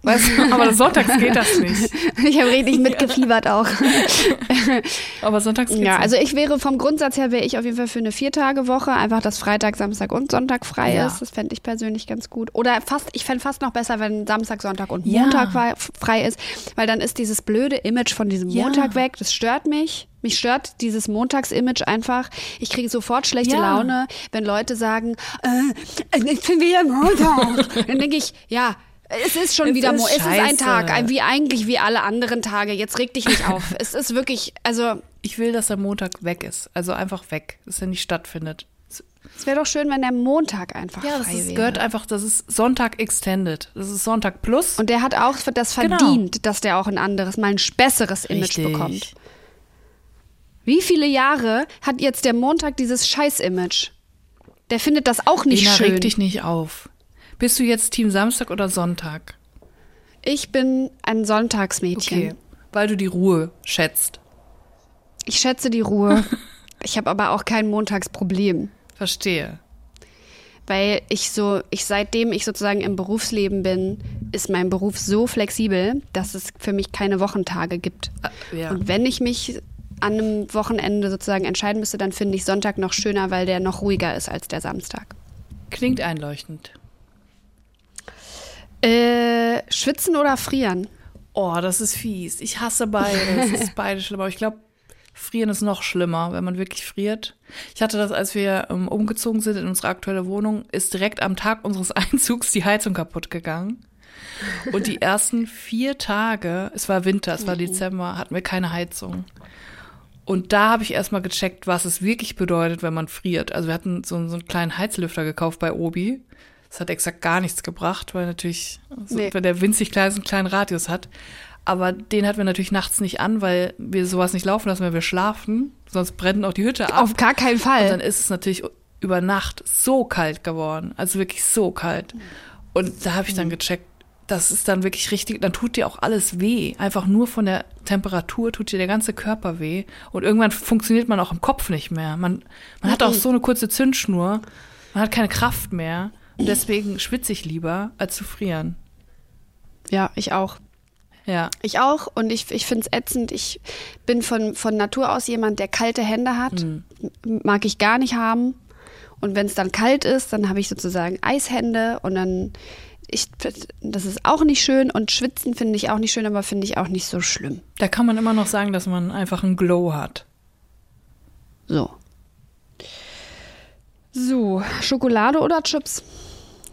Weißt du, aber sonntags geht das nicht. Ich habe richtig mitgefiebert auch. Aber sonntags geht's Ja, nicht. also ich wäre vom Grundsatz her, wäre ich auf jeden Fall für eine Viertagewoche, einfach dass Freitag, Samstag und Sonntag frei Ja. ist. Das fände ich persönlich ganz gut. Oder fast, ich fände fast noch besser, wenn Samstag, Sonntag und Ja. Montag frei- frei ist, weil dann ist dieses blöde Image von diesem Ja. Montag weg. Das stört mich. Mich stört dieses Montagsimage einfach. Ich kriege sofort schlechte Ja. Laune, wenn Leute sagen, äh, ich bin wieder Montag. dann denke ich, ja, es ist schon Es wieder ist Mo es ist ein. Tag, ein, wie eigentlich wie alle anderen Tage. Jetzt reg dich nicht auf. es ist wirklich, also ich will, dass der Montag weg ist. Also einfach weg, dass er nicht stattfindet. Es wäre doch schön, wenn der Montag einfach Ja, das frei ist, wäre. gehört einfach, das ist Sonntag Extended. Das ist Sonntag Plus. Und der hat auch das Genau. verdient, dass der auch ein anderes, mal ein besseres Image Richtig. bekommt. Wie viele Jahre hat jetzt der Montag dieses Scheiß-Image? Der findet das auch nicht Lena, schön. reg dich nicht auf. Bist du jetzt Team Samstag oder Sonntag? Ich bin ein Sonntagsmädchen. Okay. Weil du die Ruhe schätzt. Ich schätze die Ruhe. ich habe aber auch kein Montagsproblem. Verstehe. Weil ich so, ich seitdem ich sozusagen im Berufsleben bin, ist mein Beruf so flexibel, dass es für mich keine Wochentage gibt. Äh, ja. Und wenn ich mich an einem Wochenende sozusagen entscheiden müsste, dann finde ich Sonntag noch schöner, weil der noch ruhiger ist als der Samstag. Klingt einleuchtend. Äh, schwitzen oder frieren? Oh, das ist fies. Ich hasse beide. Es ist beide schlimm. Aber ich glaube, frieren ist noch schlimmer, wenn man wirklich friert. Ich hatte das, als wir ähm, umgezogen sind in unsere aktuelle Wohnung, ist direkt am Tag unseres Einzugs die Heizung kaputt gegangen. Und die ersten vier Tage, es war Winter, es war Dezember, hatten wir keine Heizung. Und da habe ich erstmal gecheckt, was es wirklich bedeutet, wenn man friert. Also wir hatten so, so einen kleinen Heizlüfter gekauft bei Obi. Das hat exakt gar nichts gebracht, weil natürlich, so, Nee. wenn der winzig klein ist, einen kleinen Radius hat. Aber den hatten wir natürlich nachts nicht an, weil wir sowas nicht laufen lassen, weil wir schlafen. Sonst brennt auch die Hütte ab. Auf gar keinen Und dann Fall. ist es natürlich über Nacht so kalt geworden. Also wirklich so kalt. Und da habe ich dann gecheckt, das ist dann wirklich richtig, dann tut dir auch alles weh. Einfach nur von der Temperatur tut dir der ganze Körper weh. Und irgendwann funktioniert man auch im Kopf nicht mehr. Man, man hat auch so eine kurze Zündschnur. Man hat keine Kraft mehr. Deswegen schwitze ich lieber, als zu frieren. Ja, ich auch. Ja. Ich auch und ich, ich finde es ätzend. Ich bin von, von Natur aus jemand, der kalte Hände hat. M- Mag ich gar nicht haben. Und wenn es dann kalt ist, dann habe ich sozusagen Eishände und dann, ich, das ist auch nicht schön und schwitzen finde ich auch nicht schön, aber finde ich auch nicht so schlimm. Da kann man immer noch sagen, dass man einfach einen Glow hat. So. So, Schokolade oder Chips?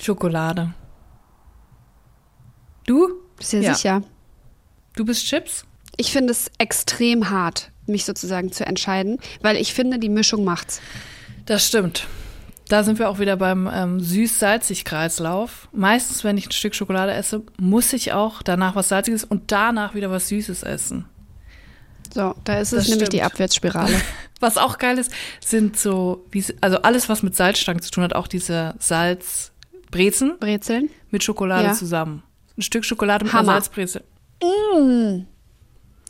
Schokolade. Du? Bist du dir Ja. sicher? Du bist Chips? Ich finde es extrem hart, mich sozusagen zu entscheiden, weil ich finde, die Mischung macht's. Das stimmt. Da sind wir auch wieder beim ähm, süß-salzig-Kreislauf. Meistens, wenn ich ein Stück Schokolade esse, muss ich auch danach was Salziges und danach wieder was Süßes essen. So, da ist es Das nämlich die stimmt. Abwärtsspirale. Was auch geil ist, sind so, wie, also alles, was mit Salzstangen zu tun hat, auch diese Salzbrezen Brezeln. mit Schokolade Ja. zusammen. Ein Stück Schokolade mit Hammer. einer Salzbrezel.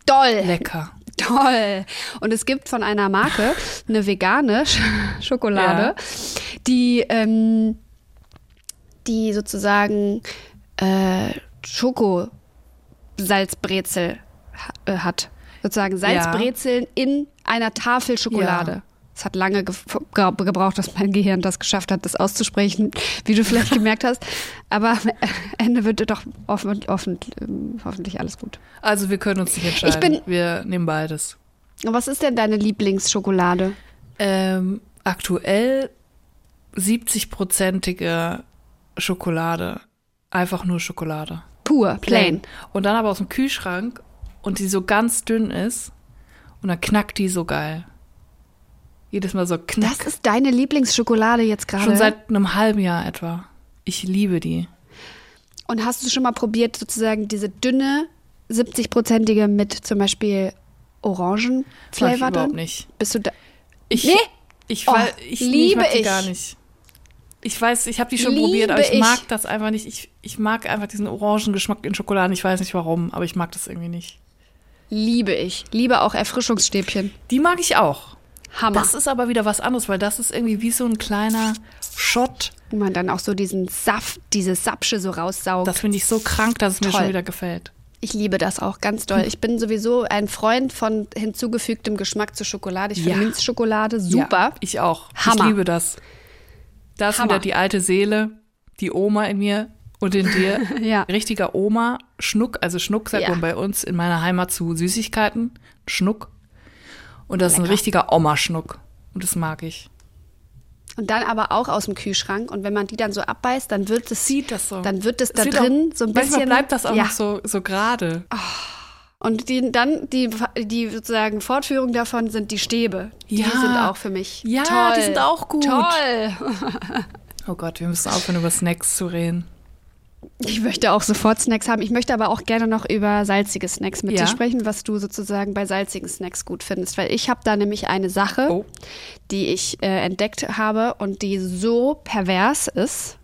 Doll. Lecker. Toll. Und es gibt von einer Marke eine vegane Sch Schokolade, die, ähm, die sozusagen äh, Schokosalzbrezel ha äh, hat. Sozusagen Salzbrezeln in einer Tafel Schokolade. Es hat lange ge ge gebraucht, dass mein Gehirn das geschafft hat, das auszusprechen, wie du vielleicht gemerkt hast. Aber am Ende wird doch offen, offen, hoffentlich alles gut. Also wir können uns nicht entscheiden. bin- wir nehmen beides. Und was ist denn deine Lieblingsschokolade? Ähm, aktuell 70-prozentige Schokolade. Einfach nur Schokolade. Pur, plain. Und dann aber aus dem Kühlschrank und die so ganz dünn ist und dann knackt die so geil. Jedes Mal so knack. Das ist deine Lieblingsschokolade jetzt gerade. Schon seit einem halben Jahr etwa. Ich liebe die. Und hast du schon mal probiert, sozusagen diese dünne 70-prozentige mit zum Beispiel Mag ich Orangenflavor überhaupt nicht. Bist du da? Ich, Nee? ich, Oh, ich, liebe ich ich. gar nicht. Ich weiß, ich habe die schon Liebe probiert, aber ich, ich. mag das einfach nicht. Ich, ich mag einfach diesen Orangengeschmack in Schokolade. Ich weiß nicht warum, aber ich mag das irgendwie nicht. Liebe ich. Liebe auch Erfrischungsstäbchen. Die mag ich auch. Hammer. Das ist aber wieder was anderes, weil das ist irgendwie wie so ein kleiner Shot. Wo man dann auch so diesen Saft, diese Sapsche so raussaugt. Das finde ich so krank, dass es mir Toll. schon wieder gefällt. ich liebe das auch ganz doll. Ich bin sowieso ein Freund von hinzugefügtem Geschmack zur Schokolade. Ich finde Ja. Minzschokolade super. Ja, ich auch. Hammer. Ich liebe das. Da ist Hammer. wieder die alte Seele, die Oma in mir und in dir. Ja. Richtiger Oma, Schnuck, also Schnuck sagt Ja. man bei uns in meiner Heimat zu Süßigkeiten. Schnuck. Und das ist ein Lecker. richtiger Oma-Schnuck. Und das mag ich. Und dann aber auch aus dem Kühlschrank. Und wenn man die dann so abbeißt, dann wird es, Sieht das so. dann wird es da drin auch, so ein bisschen. bleibt das auch ja. noch so, so gerade. Und die, dann die, die sozusagen Fortführung davon sind die Stäbe. Die Ja. sind auch für mich Ja, toll. die sind auch gut. Toll. Oh Gott, wir müssen aufhören, über Snacks zu reden. Ich möchte auch sofort Snacks haben. Ich möchte aber auch gerne noch über salzige Snacks mit Ja. dir sprechen, was du sozusagen bei salzigen Snacks gut findest. Weil ich habe da nämlich eine Sache, Oh. die ich äh, entdeckt habe und die so pervers ist,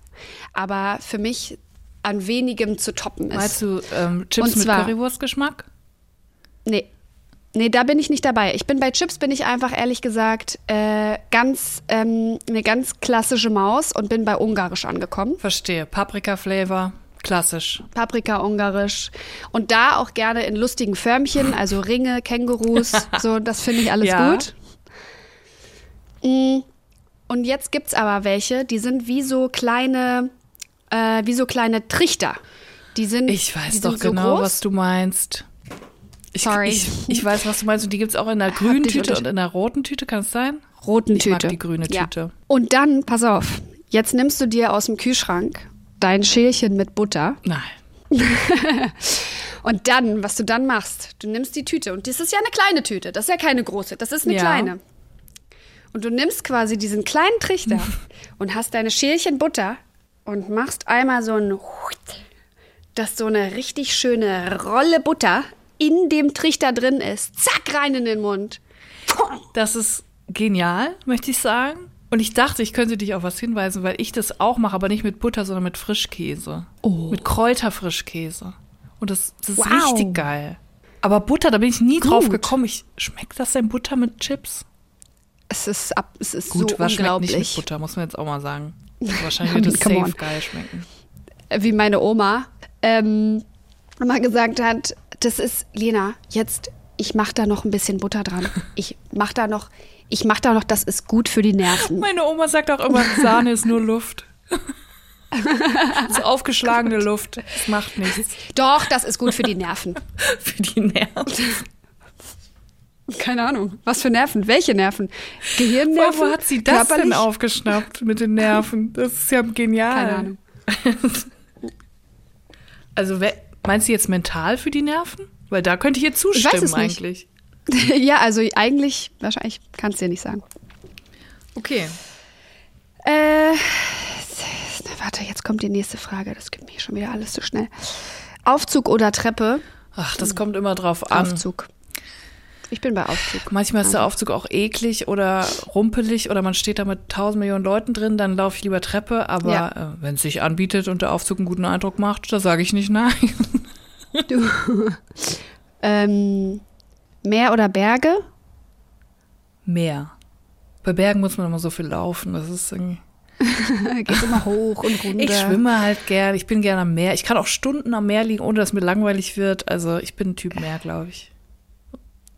aber für mich an wenigem zu toppen ist. Meinst du ähm, Chips Und mit zwar- Currywurstgeschmack? Nee. Nee, da bin ich nicht dabei. Ich bin bei Chips, bin ich einfach ehrlich gesagt äh, ganz ähm, eine ganz klassische Maus und bin bei Ungarisch angekommen. Verstehe. Paprika-Flavor, klassisch. Paprika Ungarisch. Und da auch gerne in lustigen Förmchen, also Ringe, Kängurus, so, das finde ich alles Ja. gut. Mm, Und jetzt gibt's aber welche, die sind wie so kleine, äh, wie so kleine Trichter. Die sind, Ich weiß sind doch so genau, groß. was du meinst. Ich, Sorry. Ich, ich weiß, was du meinst. Und die gibt's auch in der grünen Tüte und in der roten Tüte, kann es sein? roten Ich Tüte. mag die grüne Ja. Tüte. Und dann, pass auf, jetzt nimmst du dir aus dem Kühlschrank dein Schälchen mit Butter Nein. und dann, was du dann machst, du nimmst die Tüte und das ist ja eine kleine Tüte, das ist ja keine große, das ist eine Ja. kleine. Und du nimmst quasi diesen kleinen Trichter und hast deine Schälchen Butter und machst einmal so ein, dass so eine richtig schöne Rolle Butter in dem Trichter drin ist. Zack, rein in den Mund. Das ist genial, möchte ich sagen. Und ich dachte, ich könnte dich auf was hinweisen, weil ich das auch mache, aber nicht mit Butter, sondern mit Frischkäse. Oh. Mit Kräuterfrischkäse. Und das, das ist Wow. richtig geil. Aber Butter, da bin ich nie drauf Gut. gekommen. Ich, schmeckt das denn Butter mit Chips? Es ist, ab, es ist Gut, so was schmeckt nicht mit unglaublich. Butter, muss man jetzt auch mal sagen. Wahrscheinlich wird es safe on. geil schmecken. Wie meine Oma ähm, immer gesagt hat, das ist, Lena, jetzt, ich mach da noch ein bisschen Butter dran. Ich mach da noch, ich mach da noch, das ist gut für die Nerven. Meine Oma sagt auch immer, Sahne ist nur Luft. so aufgeschlagene Luft. Das macht nichts Doch, das ist gut für die Nerven. für die Nerven. Keine Ahnung. Was für Nerven? Welche Nerven? Gehirnnerven? wo hat sie das denn aufgeschnappt mit den Nerven? Das ist ja genial. Keine Ahnung. Also wer- meinst du jetzt mental für die Nerven? Weil da könnte ich ihr zustimmen es nicht. eigentlich. ja, also eigentlich, wahrscheinlich kannst du dir nicht sagen. Okay. Äh, warte, jetzt kommt die nächste Frage. Das gibt mir schon wieder alles zu schnell. Aufzug oder Treppe? Ach, das kommt immer drauf an. Aufzug. Ich bin bei Aufzug. Manchmal ist der Aufzug auch eklig oder rumpelig oder man steht da mit tausend Millionen Leuten drin, dann laufe ich lieber Treppe. Aber Ja. äh, wenn es sich anbietet und der Aufzug einen guten Eindruck macht, da sage ich nicht nein. Du. ähm, Meer oder Berge? Meer. Bei Bergen muss man immer so viel laufen. Das ist irgendwie Geht immer hoch und runter. Ich schwimme halt gern. Ich bin gern am Meer. Ich kann auch Stunden am Meer liegen, ohne dass mir langweilig wird. Also ich bin ein Typ Meer, glaube ich.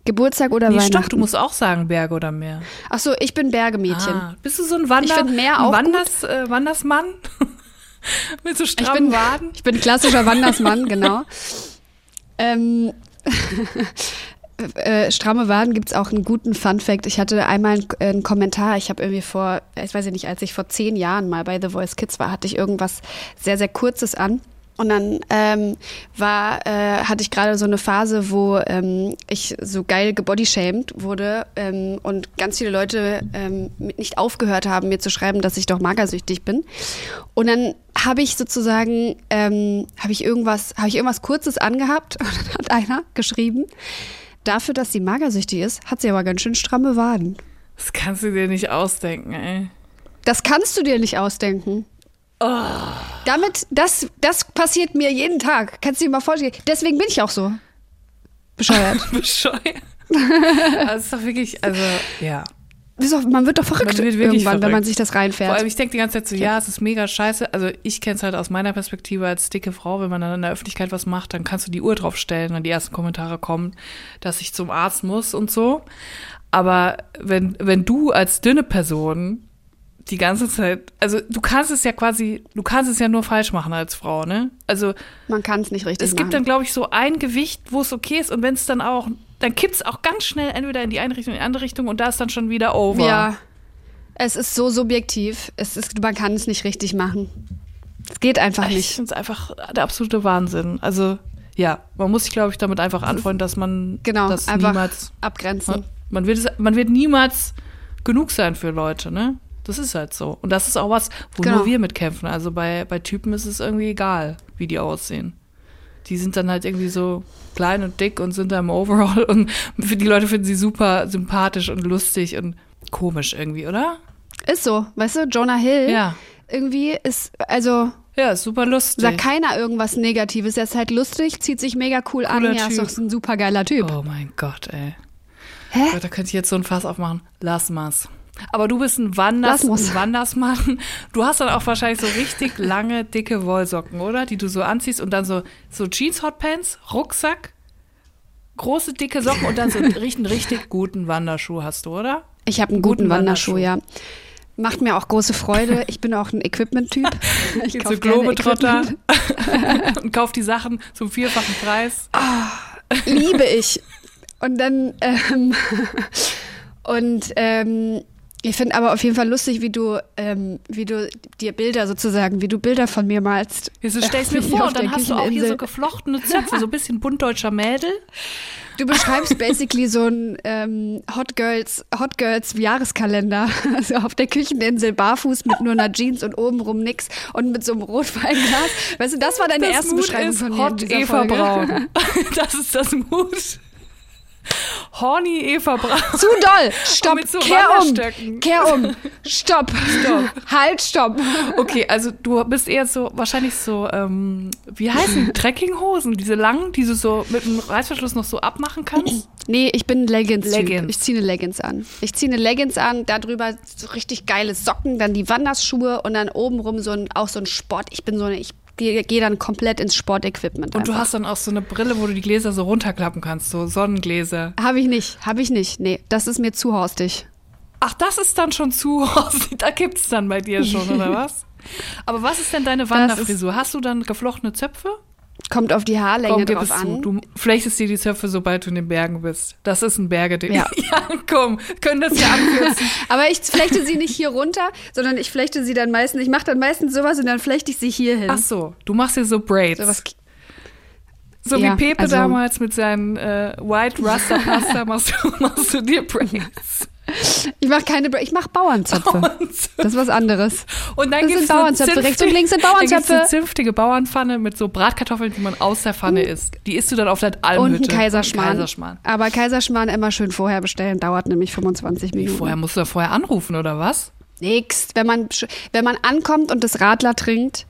Geburtstag oder Nee, Weihnachten? stopp, du musst auch sagen Berge oder Meer. Ach so, ich bin Bergemädchen. Ah, bist du so ein Wander Ich Meer auch Wanders, äh, Wandersmann? Mit so Ich bin, Waden? ich bin klassischer Wandersmann, genau. Ähm, äh, stramme Waden gibt es auch einen guten Fun-Fact. Ich hatte einmal einen, einen Kommentar, ich habe irgendwie vor, ich weiß ja nicht, als ich vor zehn Jahren mal bei The Voice Kids war, hatte ich irgendwas sehr, sehr Kurzes an. Und dann ähm, war, äh, hatte ich gerade so eine Phase, wo ähm, ich so geil gebodyshamed wurde ähm, und ganz viele Leute ähm, nicht aufgehört haben, mir zu schreiben, dass ich doch magersüchtig bin. Und dann habe ich sozusagen, ähm, habe ich irgendwas, habe ich irgendwas Kurzes angehabt und dann hat einer geschrieben, dafür, dass sie magersüchtig ist, hat sie aber ganz schön stramme Waden. Das kannst du dir nicht ausdenken, ey. Das kannst du dir nicht ausdenken. Damit, das, das passiert mir jeden Tag. Kannst du dir mal vorstellen. Deswegen bin ich auch so. Bescheuert. Bescheuert. also ist doch wirklich, also, ja. Man wird doch verrückt wird irgendwann, wenn verrückt. man sich das Vor allem, reinfährt. ich denke die ganze Zeit so, ja, es ist mega scheiße. Also ich kenne es halt aus meiner Perspektive als dicke Frau, wenn man dann in der Öffentlichkeit was macht, dann kannst du die Uhr drauf stellen, wenn die ersten Kommentare kommen, dass ich zum Arzt muss und so. Aber wenn, wenn du als dünne Person die ganze Zeit, also du kannst es ja quasi, du kannst es ja nur falsch machen als Frau, ne? Also Man kann es nicht richtig es gibt machen. dann, glaube ich, so ein Gewicht, wo es okay ist und wenn es dann auch, dann kippt es auch ganz schnell entweder in die eine Richtung, in die andere Richtung und da ist dann schon wieder over. Ja. Es ist so subjektiv. Es ist, man kann es nicht richtig machen. Es geht einfach Ich nicht. finde es einfach der absolute Wahnsinn. Also, ja, man muss sich, glaube ich, damit einfach anfreuen, dass man Genau, das einfach niemals. abgrenzen. Man wird, es, man wird niemals genug sein für Leute, ne? Das ist halt so. Und das ist auch was, wo Genau. nur wir mitkämpfen. Also bei, bei Typen ist es irgendwie egal, wie die aussehen. Die sind dann halt irgendwie so klein und dick und sind da im Overall und für die Leute finden sie super sympathisch und lustig und komisch irgendwie, oder? Ist so. Weißt du, Jonah Hill Ja. irgendwie ist, also Ja, ist super lustig. sagt keiner irgendwas Negatives. Er ist halt lustig, zieht sich mega cool an. Cooler Ja, ist doch ein super geiler Typ. Oh mein Gott, ey. Hä? Gott, da könnte ich jetzt so ein Fass aufmachen. Lass mal's. Aber du bist ein, Wanders, ein Wandersmann. Du hast dann auch wahrscheinlich so richtig lange, dicke Wollsocken, oder? Die du so anziehst und dann so, so Jeans-Hotpants, Rucksack, große, dicke Socken und dann so einen richtig, guten Wanderschuh hast du, oder? Ich habe einen guten, Guten Wanderschuh, Wanderschuh. ja. Macht mir auch große Freude. Ich bin auch ein Equipment-Typ. Ich Geht kauf zu gerne Globetrotter und kauft die Sachen zum vierfachen Preis. Liebe ich. Und dann, ähm, und ähm, Ich finde aber auf jeden Fall lustig, wie du, ähm, wie du dir Bilder sozusagen, wie du Bilder von mir malst. Jetzt stellst du mir vor, und dann hast du auch hier so geflochtene Zöpfe, so ein bisschen buntdeutscher Mädel. Du beschreibst basically so ein ähm, Hot Girls, Hot Girls Jahreskalender. Also auf der Kücheninsel barfuß mit nur einer Jeans und obenrum nix und mit so einem Rotweinglas. Weißt du, das war deine Das erste Mut Beschreibung von mir. Hot Eva Folge. Braun. Das ist das Mut. Horny Eva Braun. Zu doll. Stopp. so Kehr um. Kehr um. Stopp. Stopp. Halt, stopp. Okay, also du bist eher so, wahrscheinlich so, ähm, wie heißen? Trekkinghosen? Diese langen, die du so mit dem Reißverschluss noch so abmachen kannst? Nee, ich bin Leggings. Leggings. Ich ziehe eine Leggings an. Ich ziehe eine Leggings an, darüber so richtig geile Socken, dann die Wanderschuhe und dann obenrum so ein, auch so ein Sport. Ich bin so eine, ich gehe geh dann komplett ins Sportequipment. Und du einfach. hast dann auch so eine Brille, wo du die Gläser so runterklappen kannst, so Sonnengläser. Habe ich nicht, habe ich nicht. Nee, das ist mir zu horstig. Ach, das ist dann schon zu, da gibt's dann bei dir schon, oder was? Aber was ist denn deine Wanderfrisur? Hast du dann geflochtene Zöpfe? Kommt auf die Haarlänge Komm, drauf an. Du flechtest dir die Zöpfe, sobald du in den Bergen bist. Das ist ein Bergeding. Ja. ja, komm, können das ja abkürzen. Aber ich flechte sie nicht hier runter, sondern ich flechte sie dann meistens, ich mache dann meistens sowas und dann flechte ich sie hier hin. Ach so, du machst dir so Braids. Sowas, So Ja, wie Pepe also- damals mit seinen äh, White Rasta Pasta machst du, machst du dir Braids. Ich mache keine, ich mache Bauernzöpfe. Das ist was anderes. Und dann sind so Bauernzöpfe, rechts und links sind Dann Bauernzöpfe. eine zünftige Bauernpfanne mit so Bratkartoffeln, die man aus der Pfanne isst. Die isst du dann auf der Und Almhütte. ein Kaiserschmarrn. Kaiserschmarrn. Aber Kaiserschmarrn immer schön vorher bestellen, dauert nämlich 25 Wie, Minuten. vorher musst du da vorher anrufen, oder was? Nix. Wenn man, wenn man ankommt und das Radler trinkt,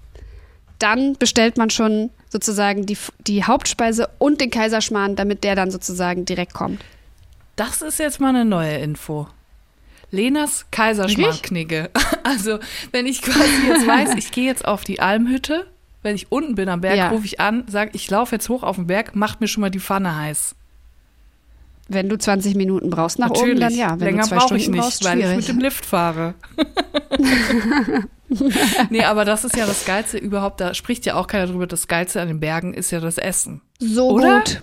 dann bestellt man schon sozusagen die, die Hauptspeise und den Kaiserschmarrn, damit der dann sozusagen direkt kommt. Das ist jetzt mal eine neue Info. Lenas Kaiserschmarrnknigge. Also, wenn ich quasi jetzt weiß, ich gehe jetzt auf die Almhütte, wenn ich unten bin am Berg, Ja. rufe ich an, sage, ich laufe jetzt hoch auf den Berg, macht mir schon mal die Pfanne heiß. Wenn du 20 Minuten brauchst nach oben, dann ja. Wenn Länger brauche ich nicht, brauchst, weil ich mit dem Lift fahre. nee, aber das ist ja das Geilste überhaupt, da spricht ja auch keiner drüber, das Geilste an den Bergen ist ja das Essen. so Oder? gut.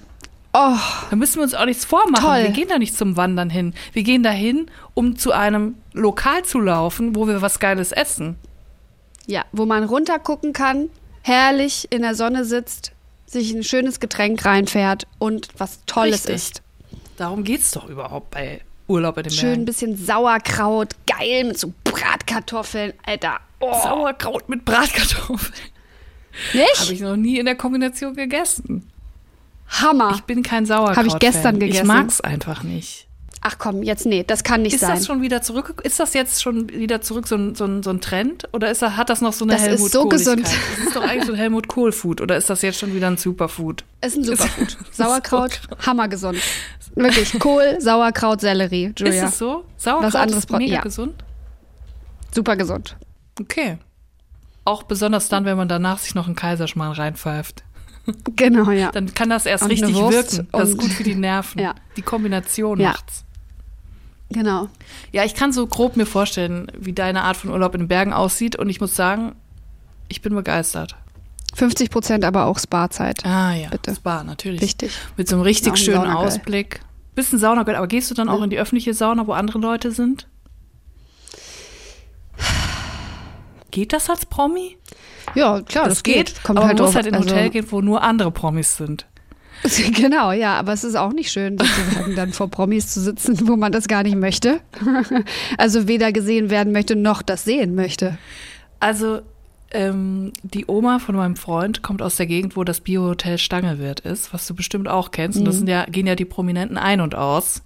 Oh, Da müssen wir uns auch nichts vormachen. Toll. Wir gehen da nicht zum Wandern hin. Wir gehen da hin, um zu einem Lokal zu laufen, wo wir was Geiles essen. ja, wo man runtergucken kann, herrlich in der Sonne sitzt, sich ein schönes Getränk reinfährt und was Tolles Richtig. isst. Darum geht's doch überhaupt bei Urlaub in den Schön ein bisschen Sauerkraut, geil mit so Bratkartoffeln, Alter. Oh, Sauerkraut mit Bratkartoffeln. nicht? Habe ich noch nie in der Kombination gegessen. Hammer. Ich bin kein Sauerkraut. Hab ich gestern Ich gegessen. mag's einfach nicht. Ach komm, jetzt nee, das kann nicht Ist sein. das schon wieder zurück? Ist das jetzt schon wieder zurück so ein, so ein, so ein Trend? Oder ist das, hat das noch so eine Das ist Helmut so Kohligkeit? gesund. Das ist doch eigentlich so ein Helmut Kohl Food. Oder ist das jetzt schon wieder ein Superfood? ist ein Superfood. Ist- Sauerkraut, hammergesund. Wirklich, Kohl, Sauerkraut, Sellerie, Julia. Ist es so? Sauerkraut Was anderes ist mega ja. gesund? Super gesund. Okay. Auch besonders dann, wenn man danach sich noch einen Kaiserschmarrn reinpfeift. Genau, ja. Dann kann das erst Und richtig wirken. Das ist gut für die Nerven. Ja. Die Kombination Ja. macht's. Genau. Ja, ich kann so grob mir vorstellen, wie deine Art von Urlaub in den Bergen aussieht. Und ich muss sagen, ich bin begeistert. 50 Prozent aber auch Sparzeit. Ah ja, Bitte. Spa, natürlich. Wichtig. Mit so einem richtig schönen Saunageil. Ausblick. Bist ein Saunagirl, aber gehst du dann auch in die öffentliche Sauna, wo andere Leute sind? Geht das als Promi? Ja, klar, das, geht. Kommt aber halt man muss halt in ein also- Hotel gehen, wo nur andere Promis sind. Genau, ja, aber es ist auch nicht schön, sozusagen dann vor Promis zu sitzen, wo man das gar nicht möchte. Also weder gesehen werden möchte, noch das sehen möchte. Also, ähm, die Oma von meinem Freund kommt aus der Gegend, wo das Biohotel Stangelwirt ist, was du bestimmt auch kennst. Und das sind ja, gehen ja die Prominenten ein und aus.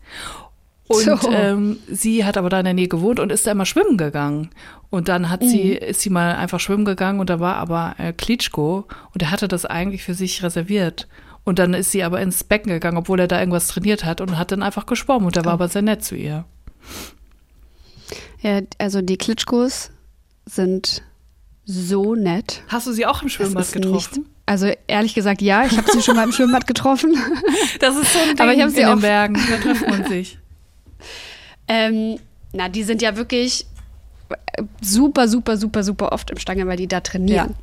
Und So. ähm, sie hat aber da in der Nähe gewohnt und ist da immer schwimmen gegangen. Und dann hat sie, ist sie mal einfach schwimmen gegangen und da war aber äh, Klitschko und er hatte das eigentlich für sich reserviert. Und dann ist sie aber ins Becken gegangen, obwohl er da irgendwas trainiert hat und hat dann einfach geschwommen und er war aber sehr nett zu ihr. Ja, also die Klitschkos sind so nett. Hast du sie auch im Schwimmbad getroffen? Nicht, also ehrlich gesagt, ja, ich habe sie schon mal im Schwimmbad getroffen. Das ist so ein Ding Aber ich in auch- den Bergen, da trifft man sich. Ähm, na, die sind ja wirklich super, super, super, super oft im Stange, weil die da trainieren.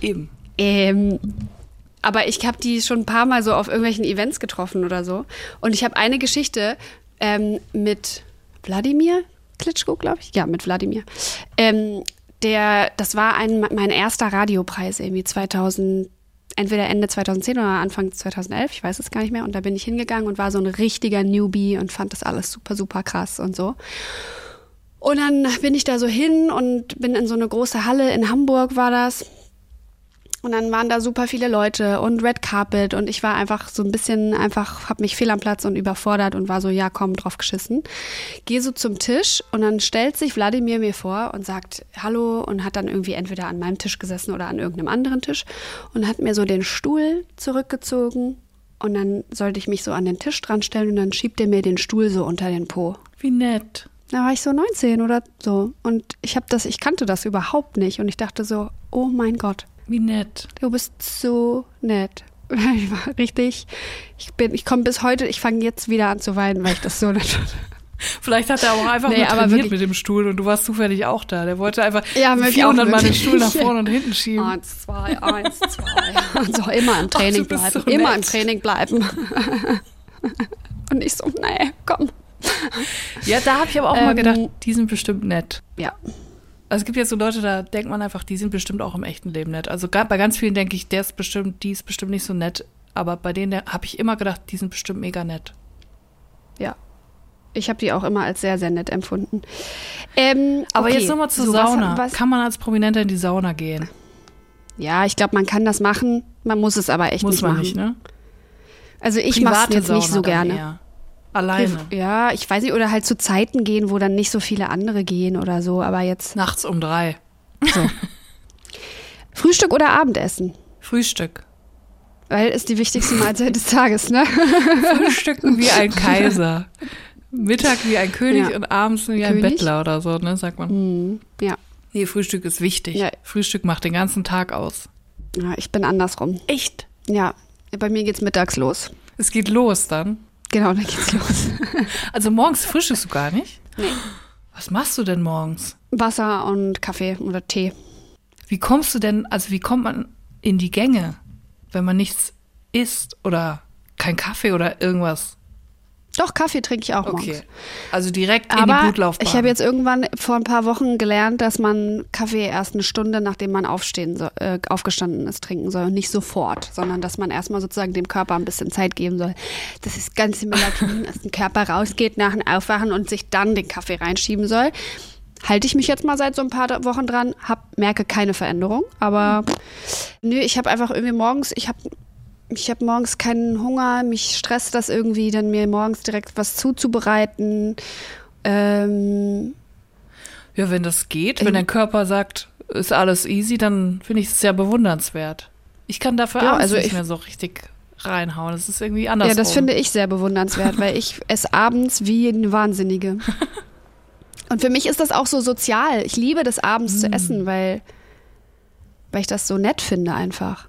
Eben. Ähm, aber ich habe die schon ein paar Mal so auf irgendwelchen Events getroffen oder so. Und ich habe eine Geschichte ähm, mit Wladimir, Klitschko, glaube ich. Ja, mit Wladimir. Ähm, der, das war ein, mein erster Radiopreis irgendwie 2000, entweder Ende 2010 oder Anfang 2011, ich weiß es gar nicht mehr. Und da bin ich hingegangen und war so ein richtiger Newbie und fand das alles super, super krass und so. Und dann bin ich da so hin und bin in so eine große Halle in Hamburg war das. Und dann waren da super viele Leute und Red Carpet und ich war einfach so ein bisschen einfach, hab mich fehl am Platz und überfordert und war so, ja komm, drauf geschissen. Geh so zum Tisch und dann stellt sich Wladimir mir vor und sagt Hallo und hat dann irgendwie entweder an meinem Tisch gesessen oder an irgendeinem anderen Tisch und hat mir so den Stuhl zurückgezogen und dann sollte ich mich so an den Tisch dran stellen und dann schiebt er mir den Stuhl so unter den Po. Wie nett. Da war ich so 19 oder so und ich habe das, ich kannte das überhaupt nicht und ich dachte so, oh mein Gott, Wie nett. Du bist so nett. Ich war richtig. Ich bin, ich komme bis heute, ich fange jetzt wieder an zu weinen, weil ich das so nett fand. Vielleicht hat er auch einfach Nee, nur aber trainiert wirklich- mit dem Stuhl und du warst zufällig auch da. Der wollte einfach Ja, möglich, 400 auch Mal den. Stuhl nach vorne und hinten schieben. Eins, zwei, eins, zwei. Und so immer im Training bist bleiben. so immer im Training bleiben. Und ich so, nee, komm. Ja, da habe ich aber auch mal Ähm, gedacht, die sind bestimmt nett. Ja. Also es gibt jetzt so Leute, da denkt man einfach, die sind bestimmt auch im echten Leben nett. Also bei ganz vielen denke ich, der ist bestimmt, die ist bestimmt nicht so nett. Aber bei denen habe ich immer gedacht, die sind bestimmt mega nett. Ja. Ich habe die auch immer als sehr, sehr nett empfunden. Ähm, Aber okay, jetzt nochmal zur so, was- Sauna. Was, Kann man als Prominenter in die Sauna gehen? ja, ich glaube, man kann das machen. Man muss es aber echt Muss nicht man machen. nicht, ne? Also ich mache es jetzt nicht so gerne. Eher. Alleine. Ja, ich weiß nicht, oder halt zu Zeiten gehen, wo dann nicht so viele andere gehen oder so, aber jetzt Nachts um drei. Frühstück oder Abendessen, Frühstück. weil ist die wichtigste Mahlzeit des Tages, ne? Frühstücken wie ein Kaiser. Mittag wie ein König Ja. und abends wie ein König? Bettler oder so, ne, sagt man. Ja. Nee, Frühstück ist wichtig. Ja. Frühstück macht den ganzen Tag aus. ja, ich bin andersrum. Echt? Ja, bei mir geht's mittags los. Es geht los dann. Genau, dann geht's los. Also morgens frühstückst du gar nicht? Nee. Was machst du denn morgens? Wasser und Kaffee oder Tee. Wie kommst du denn, also wie kommt man in die Gänge, wenn man nichts isst oder kein Kaffee oder irgendwas? Doch, Kaffee trinke ich auch Okay. morgens. Also direkt in die Aber Blutlaufbahn. ich habe jetzt irgendwann vor ein paar Wochen gelernt, dass man Kaffee erst eine Stunde, nachdem man aufstehen soll, äh, aufgestanden ist, trinken soll. Und nicht sofort, sondern dass man erstmal sozusagen dem Körper ein bisschen Zeit geben soll. Das ist ganz Melatonin, aus dem Körper rausgeht nach dem Aufwachen und sich dann den Kaffee reinschieben soll. Halte ich mich jetzt mal seit so ein paar Wochen dran, hab, merke keine Veränderung. Aber nö, ich habe einfach irgendwie morgens, ich habe ich habe morgens keinen Hunger, mich stresst das irgendwie, dann mir morgens direkt was zuzubereiten. Ähm, Ja, wenn das geht, wenn dein Körper sagt, ist alles easy, dann finde ich es sehr bewundernswert. Ich kann dafür Ja, abends also nicht ich- mehr so richtig reinhauen. Das ist irgendwie anders. ja, das finde ich sehr bewundernswert, weil ich esse abends wie eine Wahnsinnige. Und für mich ist das auch so sozial. Ich liebe das abends Mm. zu essen, weil, weil ich das so nett finde einfach.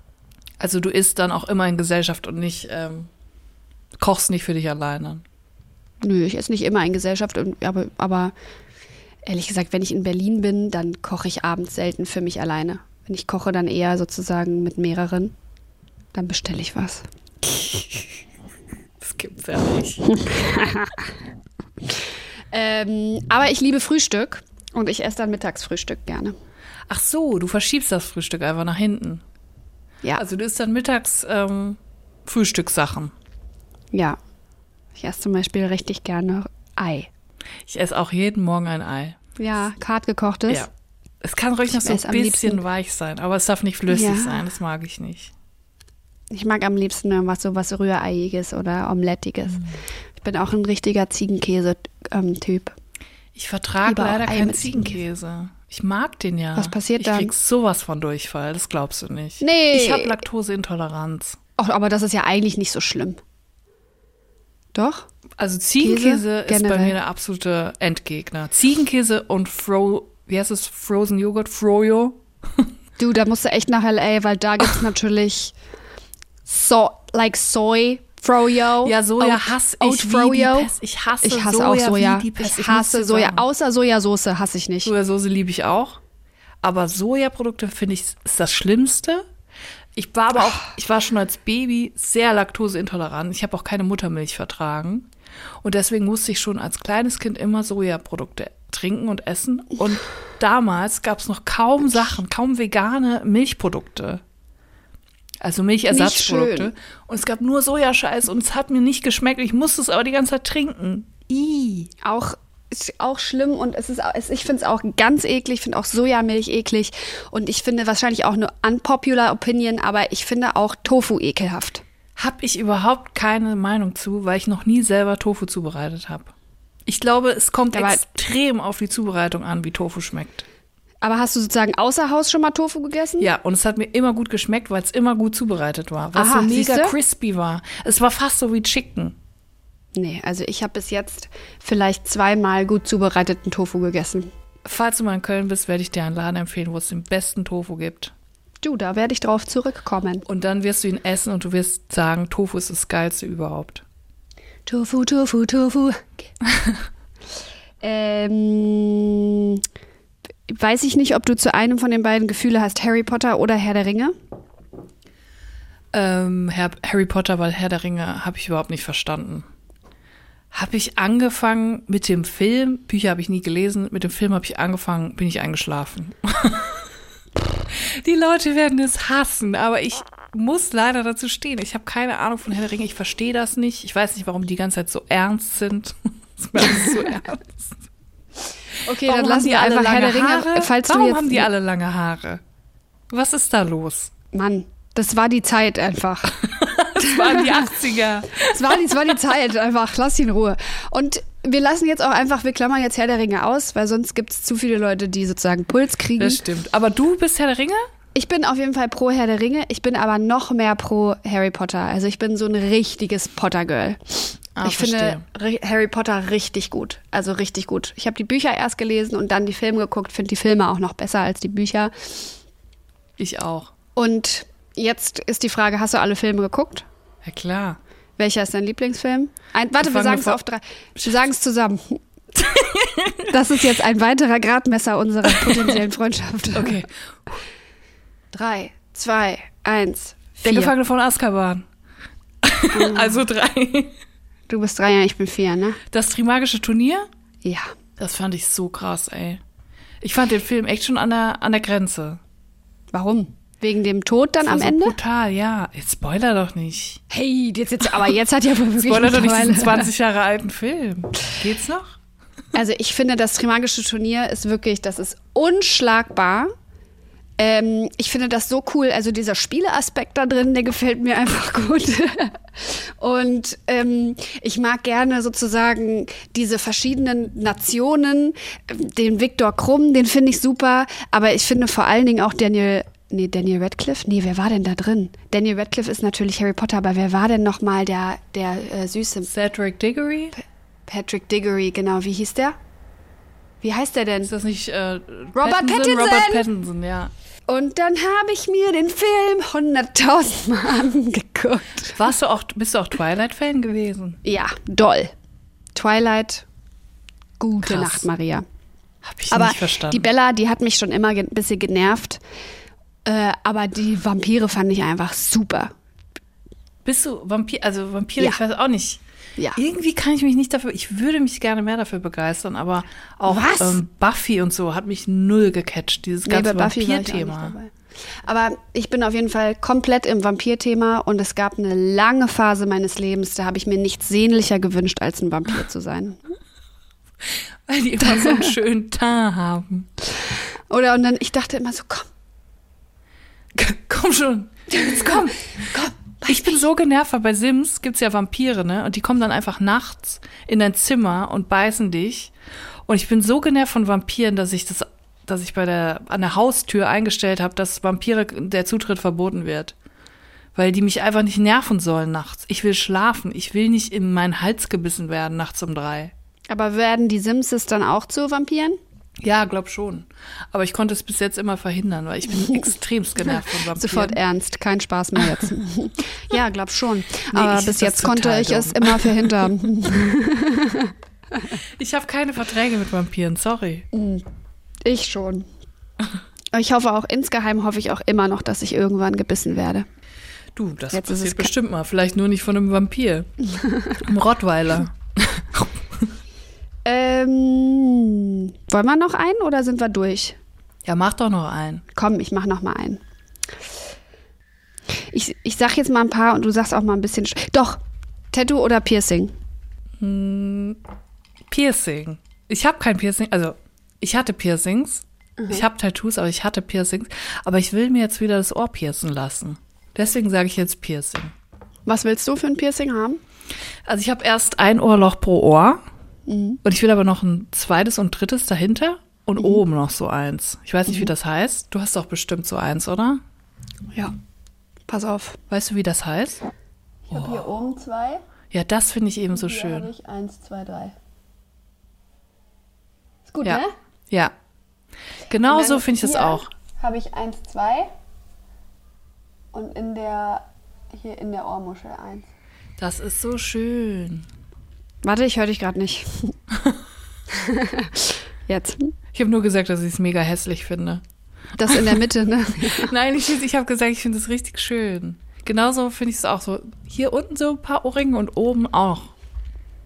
Also du isst dann auch immer in Gesellschaft und nicht, ähm, kochst nicht für dich alleine. Nö, ich esse nicht immer in Gesellschaft, und, aber, aber ehrlich gesagt, wenn ich in Berlin bin, dann koche ich abends selten für mich alleine. Wenn ich koche, dann eher sozusagen mit mehreren. Dann bestelle ich was. Das gibt's ja nicht. Ähm, aber ich liebe Frühstück und ich esse dann Mittagsfrühstück gerne. Ach so, du verschiebst das Frühstück einfach nach hinten. Ja, Also du isst dann mittags ähm, Frühstückssachen. ja. Ich esse zum Beispiel richtig gerne Ei. Ich esse auch jeden Morgen ein Ei. Ja, hart gekochtes. Ja. Es kann ruhig noch so ein bisschen weich sein, aber es darf nicht flüssig Ja. sein. Das mag ich nicht. Ich mag am liebsten irgendwas so was Rühreiiges oder Omelettiges. Mhm. Ich bin auch ein richtiger Ziegenkäse-Typ. Ich vertrage leider Ei keinen mit Ziegenkäse. Ich mag den ja. Was passiert ich dann? Ich krieg sowas von Durchfall, das glaubst du nicht. Nee. Ich habe Laktoseintoleranz. Ach, aber das ist ja eigentlich nicht so schlimm. Doch? Also Ziegenkäse ist bei mir der absolute Endgegner. Ziegenkäse und Fro, wie heißt es, Frozen Joghurt, Froyo. Du, da musst du echt nach L.A., weil da gibt's natürlich so, like Soy, Froyo. Ja, Soja Oat- hasse Oat ich wie die Froyo. Pest. Ich hasse, Ich hasse Soja auch Soja. wie die Pest. Ich hasse dir Soja. sagen. Außer Sojasauce hasse ich nicht. Sojasauce liebe ich auch. Aber Sojaprodukte finde ich ist das Schlimmste. Ich war aber auch, ich war schon als Baby sehr laktoseintolerant. Ich habe auch keine Muttermilch vertragen. Und deswegen musste ich schon als kleines Kind immer Sojaprodukte trinken und essen. Und damals gab es noch kaum Sachen, kaum vegane Milchprodukte. Also Milchersatzprodukte. Und es gab nur Sojascheiß und es hat mir nicht geschmeckt. Ich musste es aber die ganze Zeit trinken. I. Auch ist auch schlimm und es ist, ich finde es auch ganz eklig, ich finde auch Sojamilch eklig und ich finde wahrscheinlich auch eine unpopular Opinion, aber ich finde auch Tofu ekelhaft. Hab ich überhaupt keine Meinung zu, weil ich noch nie selber Tofu zubereitet habe. Ich glaube, es kommt Aber- extrem auf die Zubereitung an, wie Tofu schmeckt. Aber hast du sozusagen außer Haus schon mal Tofu gegessen? Ja, und es hat mir immer gut geschmeckt, weil es immer gut zubereitet war. Weil es so mega siehste? crispy war. Es war fast so wie Chicken. Nee, also ich habe bis jetzt vielleicht zweimal gut zubereiteten Tofu gegessen. Falls du mal in Köln bist, werde ich dir einen Laden empfehlen, wo es den besten Tofu gibt. Du, da werde ich drauf zurückkommen. Und dann wirst du ihn essen und du wirst sagen, Tofu ist das Geilste überhaupt. Tofu, Tofu, Tofu. ähm, weiß ich nicht, ob du zu einem von den beiden Gefühle hast, Harry Potter oder Herr der Ringe? Ähm, Herr, Harry Potter, weil Herr der Ringe habe ich überhaupt nicht verstanden. Habe ich angefangen mit dem Film, Bücher habe ich nie gelesen, mit dem Film habe ich angefangen, bin ich eingeschlafen. Die Leute werden es hassen, aber ich muss leider dazu stehen. Ich habe keine Ahnung von Herr der Ringe, ich verstehe das nicht. Ich weiß nicht, warum die ganze Zeit so ernst sind. Das ist so ernst. Okay, Warum dann lassen die wir einfach Herr lange der Ringe. Haare? Falls Warum du jetzt, haben die alle lange Haare? Was ist da los? Mann, das war die Zeit einfach. Das waren die 80er. Das war, die- das war die Zeit einfach. Lass ihn in Ruhe. Und wir lassen jetzt auch einfach, wir klammern jetzt Herr der Ringe aus, weil sonst gibt es zu viele Leute, die sozusagen Puls kriegen. Das stimmt. Aber du bist Herr der Ringe? Ich bin auf jeden Fall pro Herr der Ringe. Ich bin aber noch mehr pro Harry Potter. Also ich bin so ein richtiges Potter-Girl. Ah, ich finde Ri- Harry Potter richtig gut. Also richtig gut. Ich habe die Bücher erst gelesen und dann die Filme geguckt. Finde die Filme auch noch besser als die Bücher. Ich auch. Und jetzt ist die Frage, hast du alle Filme geguckt? Ja, klar. Welcher ist dein Lieblingsfilm? Ein, warte, wir sagen es auf drei. Wir sagen es zusammen. Das ist jetzt ein weiterer Gradmesser unserer potenziellen Freundschaft. Okay. Drei, zwei, eins, Der vier. Gefangene von Azkaban. also drei. Du bist drei, ja, ich bin vier, ne? Das Trimagische Turnier? Ja. Das fand ich so krass, ey. Ich fand den Film echt schon an der, an der Grenze. Warum? Wegen dem Tod dann am so Ende? brutal, ja. Jetzt spoiler doch nicht. Hey, jetzt, jetzt, aber jetzt hat ja wirklich Spoiler doch nicht diesen mittlerweile- 20 Jahre alten Film. Geht's noch? Also ich finde, das Trimagische Turnier ist wirklich, das ist unschlagbar. Ähm, ich finde das so cool. Also dieser Spieleaspekt da drin, der gefällt mir einfach gut. Und ähm, ich mag gerne sozusagen diese verschiedenen Nationen. Den Viktor Krumm, den finde ich super. Aber ich finde vor allen Dingen auch Daniel. Nee, Daniel Radcliffe? Nee, wer war denn da drin? Daniel Radcliffe ist natürlich Harry Potter, aber wer war denn nochmal der, der äh, süße Cedric Diggory? Patrick Diggory, genau. Wie hieß der? Wie heißt der denn? Ist das nicht äh, Robert Pattinson! Robert Pattinson, ja. Und dann habe ich mir den Film hunderttausend Mal angeguckt. Warst du auch, bist du auch Twilight-Fan gewesen? Ja, doll. Twilight, gute Krass. Nacht, Maria. Hab ich Aber nicht verstanden. die Bella, die hat mich schon immer ein bisschen genervt. Äh, aber die Vampire fand ich einfach super. Bist du Vampir, also Vampire, Ja. ich weiß auch nicht. Ja. Irgendwie kann ich mich nicht dafür, ich würde mich gerne mehr dafür begeistern, aber auch Was? Ähm, Buffy und so hat mich null gecatcht, dieses Nee, ganze Vampir-Thema. Aber ich bin auf jeden Fall komplett im Vampir-Thema und es gab eine lange Phase meines Lebens, da habe ich mir nichts sehnlicher gewünscht, als ein Vampir zu sein. Weil die immer so einen schönen Teint haben. Oder und dann, ich dachte immer so, komm, Komm schon, jetzt komm. komm. Ich bin so genervt, weil bei Sims gibt's ja Vampire, ne? Und die kommen dann einfach nachts in dein Zimmer und beißen dich. Und ich bin so genervt von Vampiren, dass ich das, dass ich bei der, an der Haustür eingestellt habe, dass Vampire der Zutritt verboten wird. Weil die mich einfach nicht nerven sollen nachts. Ich will schlafen. Ich will nicht in meinen Hals gebissen werden nachts um drei. Aber werden die Simses dann auch zu Vampiren? Ja, glaub schon. Aber ich konnte es bis jetzt immer verhindern, weil ich bin extremst genervt von Vampiren. Sofort ernst, kein Spaß mehr jetzt. ja, glaub schon. Nee, Aber bis jetzt konnte ich es dumm. immer verhindern. Ich habe keine Verträge mit Vampiren, sorry. ich schon. Ich hoffe auch, insgeheim hoffe ich auch immer noch, dass ich irgendwann gebissen werde. Du, das Jetzt ist es passiert bestimmt mal. Vielleicht nur nicht von einem Vampir. Einem Rottweiler. Ähm, wollen wir noch einen oder sind wir durch? Ja, mach doch noch einen. Komm, ich mach noch mal einen. Ich, ich sag jetzt mal ein paar und du sagst auch mal ein bisschen. sch- Doch, Tattoo oder Piercing? Piercing. Ich habe kein Piercing. Also, ich hatte Piercings. Ich habe Tattoos, aber ich hatte Piercings. Aber ich will mir jetzt wieder das Ohr piercen lassen. Deswegen sage ich jetzt Piercing. Was willst du für ein Piercing haben? Also ich habe erst ein Ohrloch pro Ohr und ich will aber noch ein zweites und drittes dahinter und oben noch so eins. Ich weiß nicht, wie das heißt. Du hast doch bestimmt so eins, oder? Ja. Pass auf. Weißt du, wie das heißt? Ich habe hier oben zwei. Ja, das finde ich eben so schön. ich eins, zwei, drei. Ist gut, Ja. ne? Ja. Genau so finde ich das auch. Habe ich eins, zwei. Und in der, hier in der Ohrmuschel eins. Das ist so schön. Warte, ich höre dich gerade nicht. Jetzt. Ich habe nur gesagt, dass ich es mega hässlich finde. Das in der Mitte, ne? Nein, ich, ich habe gesagt, ich finde es richtig schön. Genauso finde ich es auch so. Hier unten so ein paar Ohrringe und oben auch.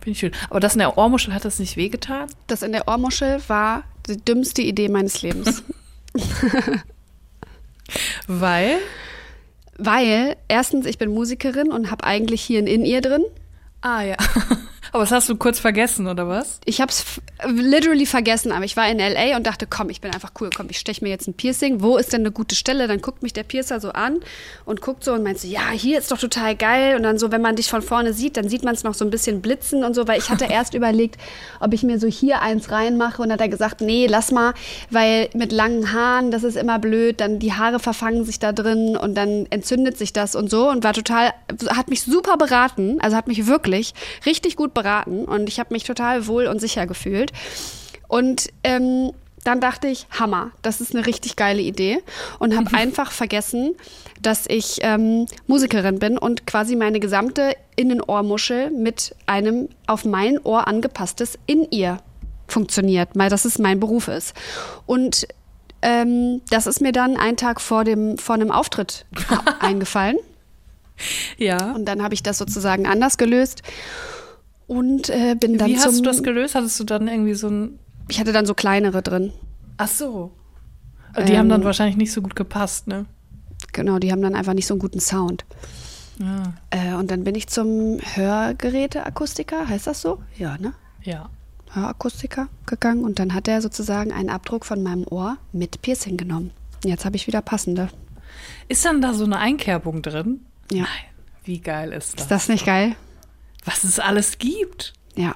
Finde ich schön. Aber das in der Ohrmuschel hat das nicht wehgetan? Das in der Ohrmuschel war die dümmste Idee meines Lebens. Weil? Weil, erstens, ich bin Musikerin und habe eigentlich hier ein In-Ear drin. Ah ja. Aber das hast du kurz vergessen, oder was? Ich habe es literally vergessen, aber ich war in L.A. und dachte, komm, ich bin einfach cool, komm, ich steche mir jetzt ein Piercing. Wo ist denn eine gute Stelle? Dann guckt mich der Piercer so an und guckt so und meint so, ja, hier ist doch total geil. Und dann so, wenn man dich von vorne sieht, dann sieht man es noch so ein bisschen blitzen und so, weil ich hatte erst überlegt, ob ich mir so hier eins reinmache und dann hat er gesagt, nee, lass mal, weil mit langen Haaren, das ist immer blöd, dann die Haare verfangen sich da drin und dann entzündet sich das und so und war total, hat mich super beraten, also hat mich wirklich richtig gut beraten und ich habe mich total wohl und sicher gefühlt. Und ähm, dann dachte ich, Hammer, das ist eine richtig geile Idee und habe einfach vergessen, dass ich ähm, Musikerin bin und quasi meine gesamte Innenohrmuschel mit einem auf mein Ohr angepasstes In-Ear funktioniert, weil das ist mein Beruf ist. Und ähm, das ist mir dann einen Tag vor dem vor einem Auftritt eingefallen. Ja. Und dann habe ich das sozusagen anders gelöst und äh, bin dann Wie hast du das gelöst? Hattest du dann irgendwie so ein. ich hatte dann so kleinere drin. Ach so. Die haben Ähm. dann wahrscheinlich nicht so gut gepasst, ne? Genau, die haben dann einfach nicht so einen guten Sound. Ja. Äh, und dann bin ich zum Hörgeräteakustiker, heißt das so? Ja, ne? Ja. Hörakustiker gegangen und dann hat er sozusagen einen Abdruck von meinem Ohr mit Piercing genommen. Jetzt habe ich wieder passende. Ist dann da so eine Einkerbung drin? Ja. Nein. Wie geil ist das? Ist das nicht geil? Was es alles gibt. Ja.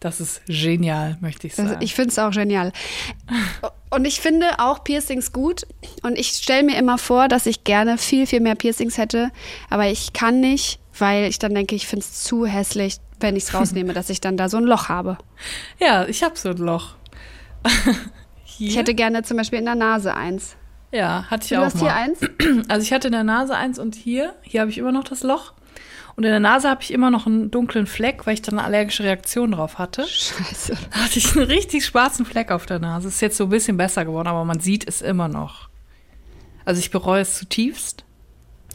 Das ist genial, möchte ich sagen. ich finde es auch genial. Und ich finde auch Piercings gut. Und ich stelle mir immer vor, dass ich gerne viel, viel mehr Piercings hätte. Aber ich kann nicht, weil ich dann denke, ich finde es zu hässlich, wenn ich es rausnehme, dass ich dann da so ein Loch habe. ja, ich habe so ein Loch. Ich hätte gerne zum Beispiel in der Nase eins. ja, hatte ich Du auch hast mal. hier eins? Also ich hatte in der Nase eins und hier, hier habe ich immer noch das Loch. Und in der Nase habe ich immer noch einen dunklen Fleck, weil ich dann eine allergische Reaktion drauf hatte. Scheiße. Da hatte ich einen richtig schwarzen Fleck auf der Nase. Ist jetzt so ein bisschen besser geworden, aber man sieht es immer noch. Also ich bereue es zutiefst.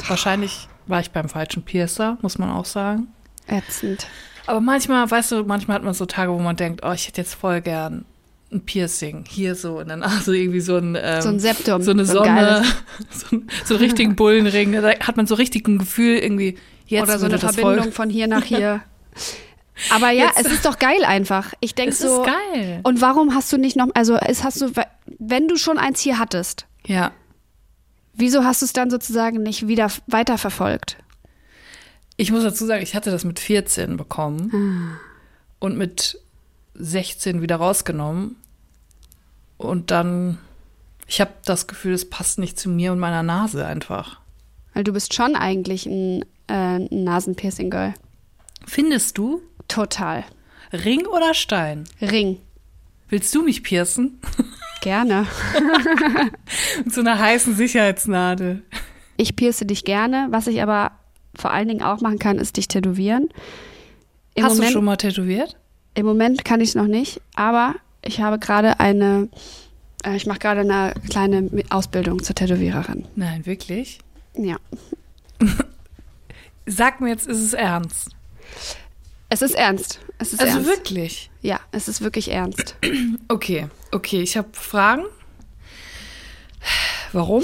Wahrscheinlich war ich beim falschen Piercer, muss man auch sagen. Ätzend. Aber manchmal, weißt du, manchmal hat man so Tage, wo man denkt, oh, ich hätte jetzt voll gern ein Piercing. Hier so in der Nase, irgendwie so ein, ähm, So ein Septum, So eine so Sonne, so, ein, so einen richtigen Bullenring. Da hat man so richtig ein Gefühl, irgendwie, jetzt Oder so eine Verbindung voll. von hier nach hier. Aber ja, Jetzt- es ist doch geil einfach. Ich denke Es so. ist geil. Und warum hast du nicht noch, also es hast du, wenn du schon eins hier hattest, Ja. wieso hast du es dann sozusagen nicht wieder weiterverfolgt? Ich muss dazu sagen, ich hatte das mit 14 bekommen und mit 16 wieder rausgenommen. Und dann, ich habe das Gefühl, es passt nicht zu mir und meiner Nase einfach. Weil du bist schon eigentlich ein, äh, Nasenpiercing-Girl. Findest du? Total. Ring oder Stein? Ring. Willst du mich piercen? Gerne. Mit so einer heißen Sicherheitsnadel. Ich pierce dich gerne. Was ich aber vor allen Dingen auch machen kann, ist dich tätowieren. Im Hast Moment, du schon mal tätowiert? Im Moment kann ich es noch nicht, aber ich habe gerade eine Äh, ich mache gerade eine kleine Ausbildung zur Tätowiererin. Nein, wirklich? Ja. Sag mir jetzt, ist es ernst? Es ist ernst. Es ist Also ernst. wirklich? Ja, es ist wirklich ernst. Okay, okay, ich habe Fragen. Warum?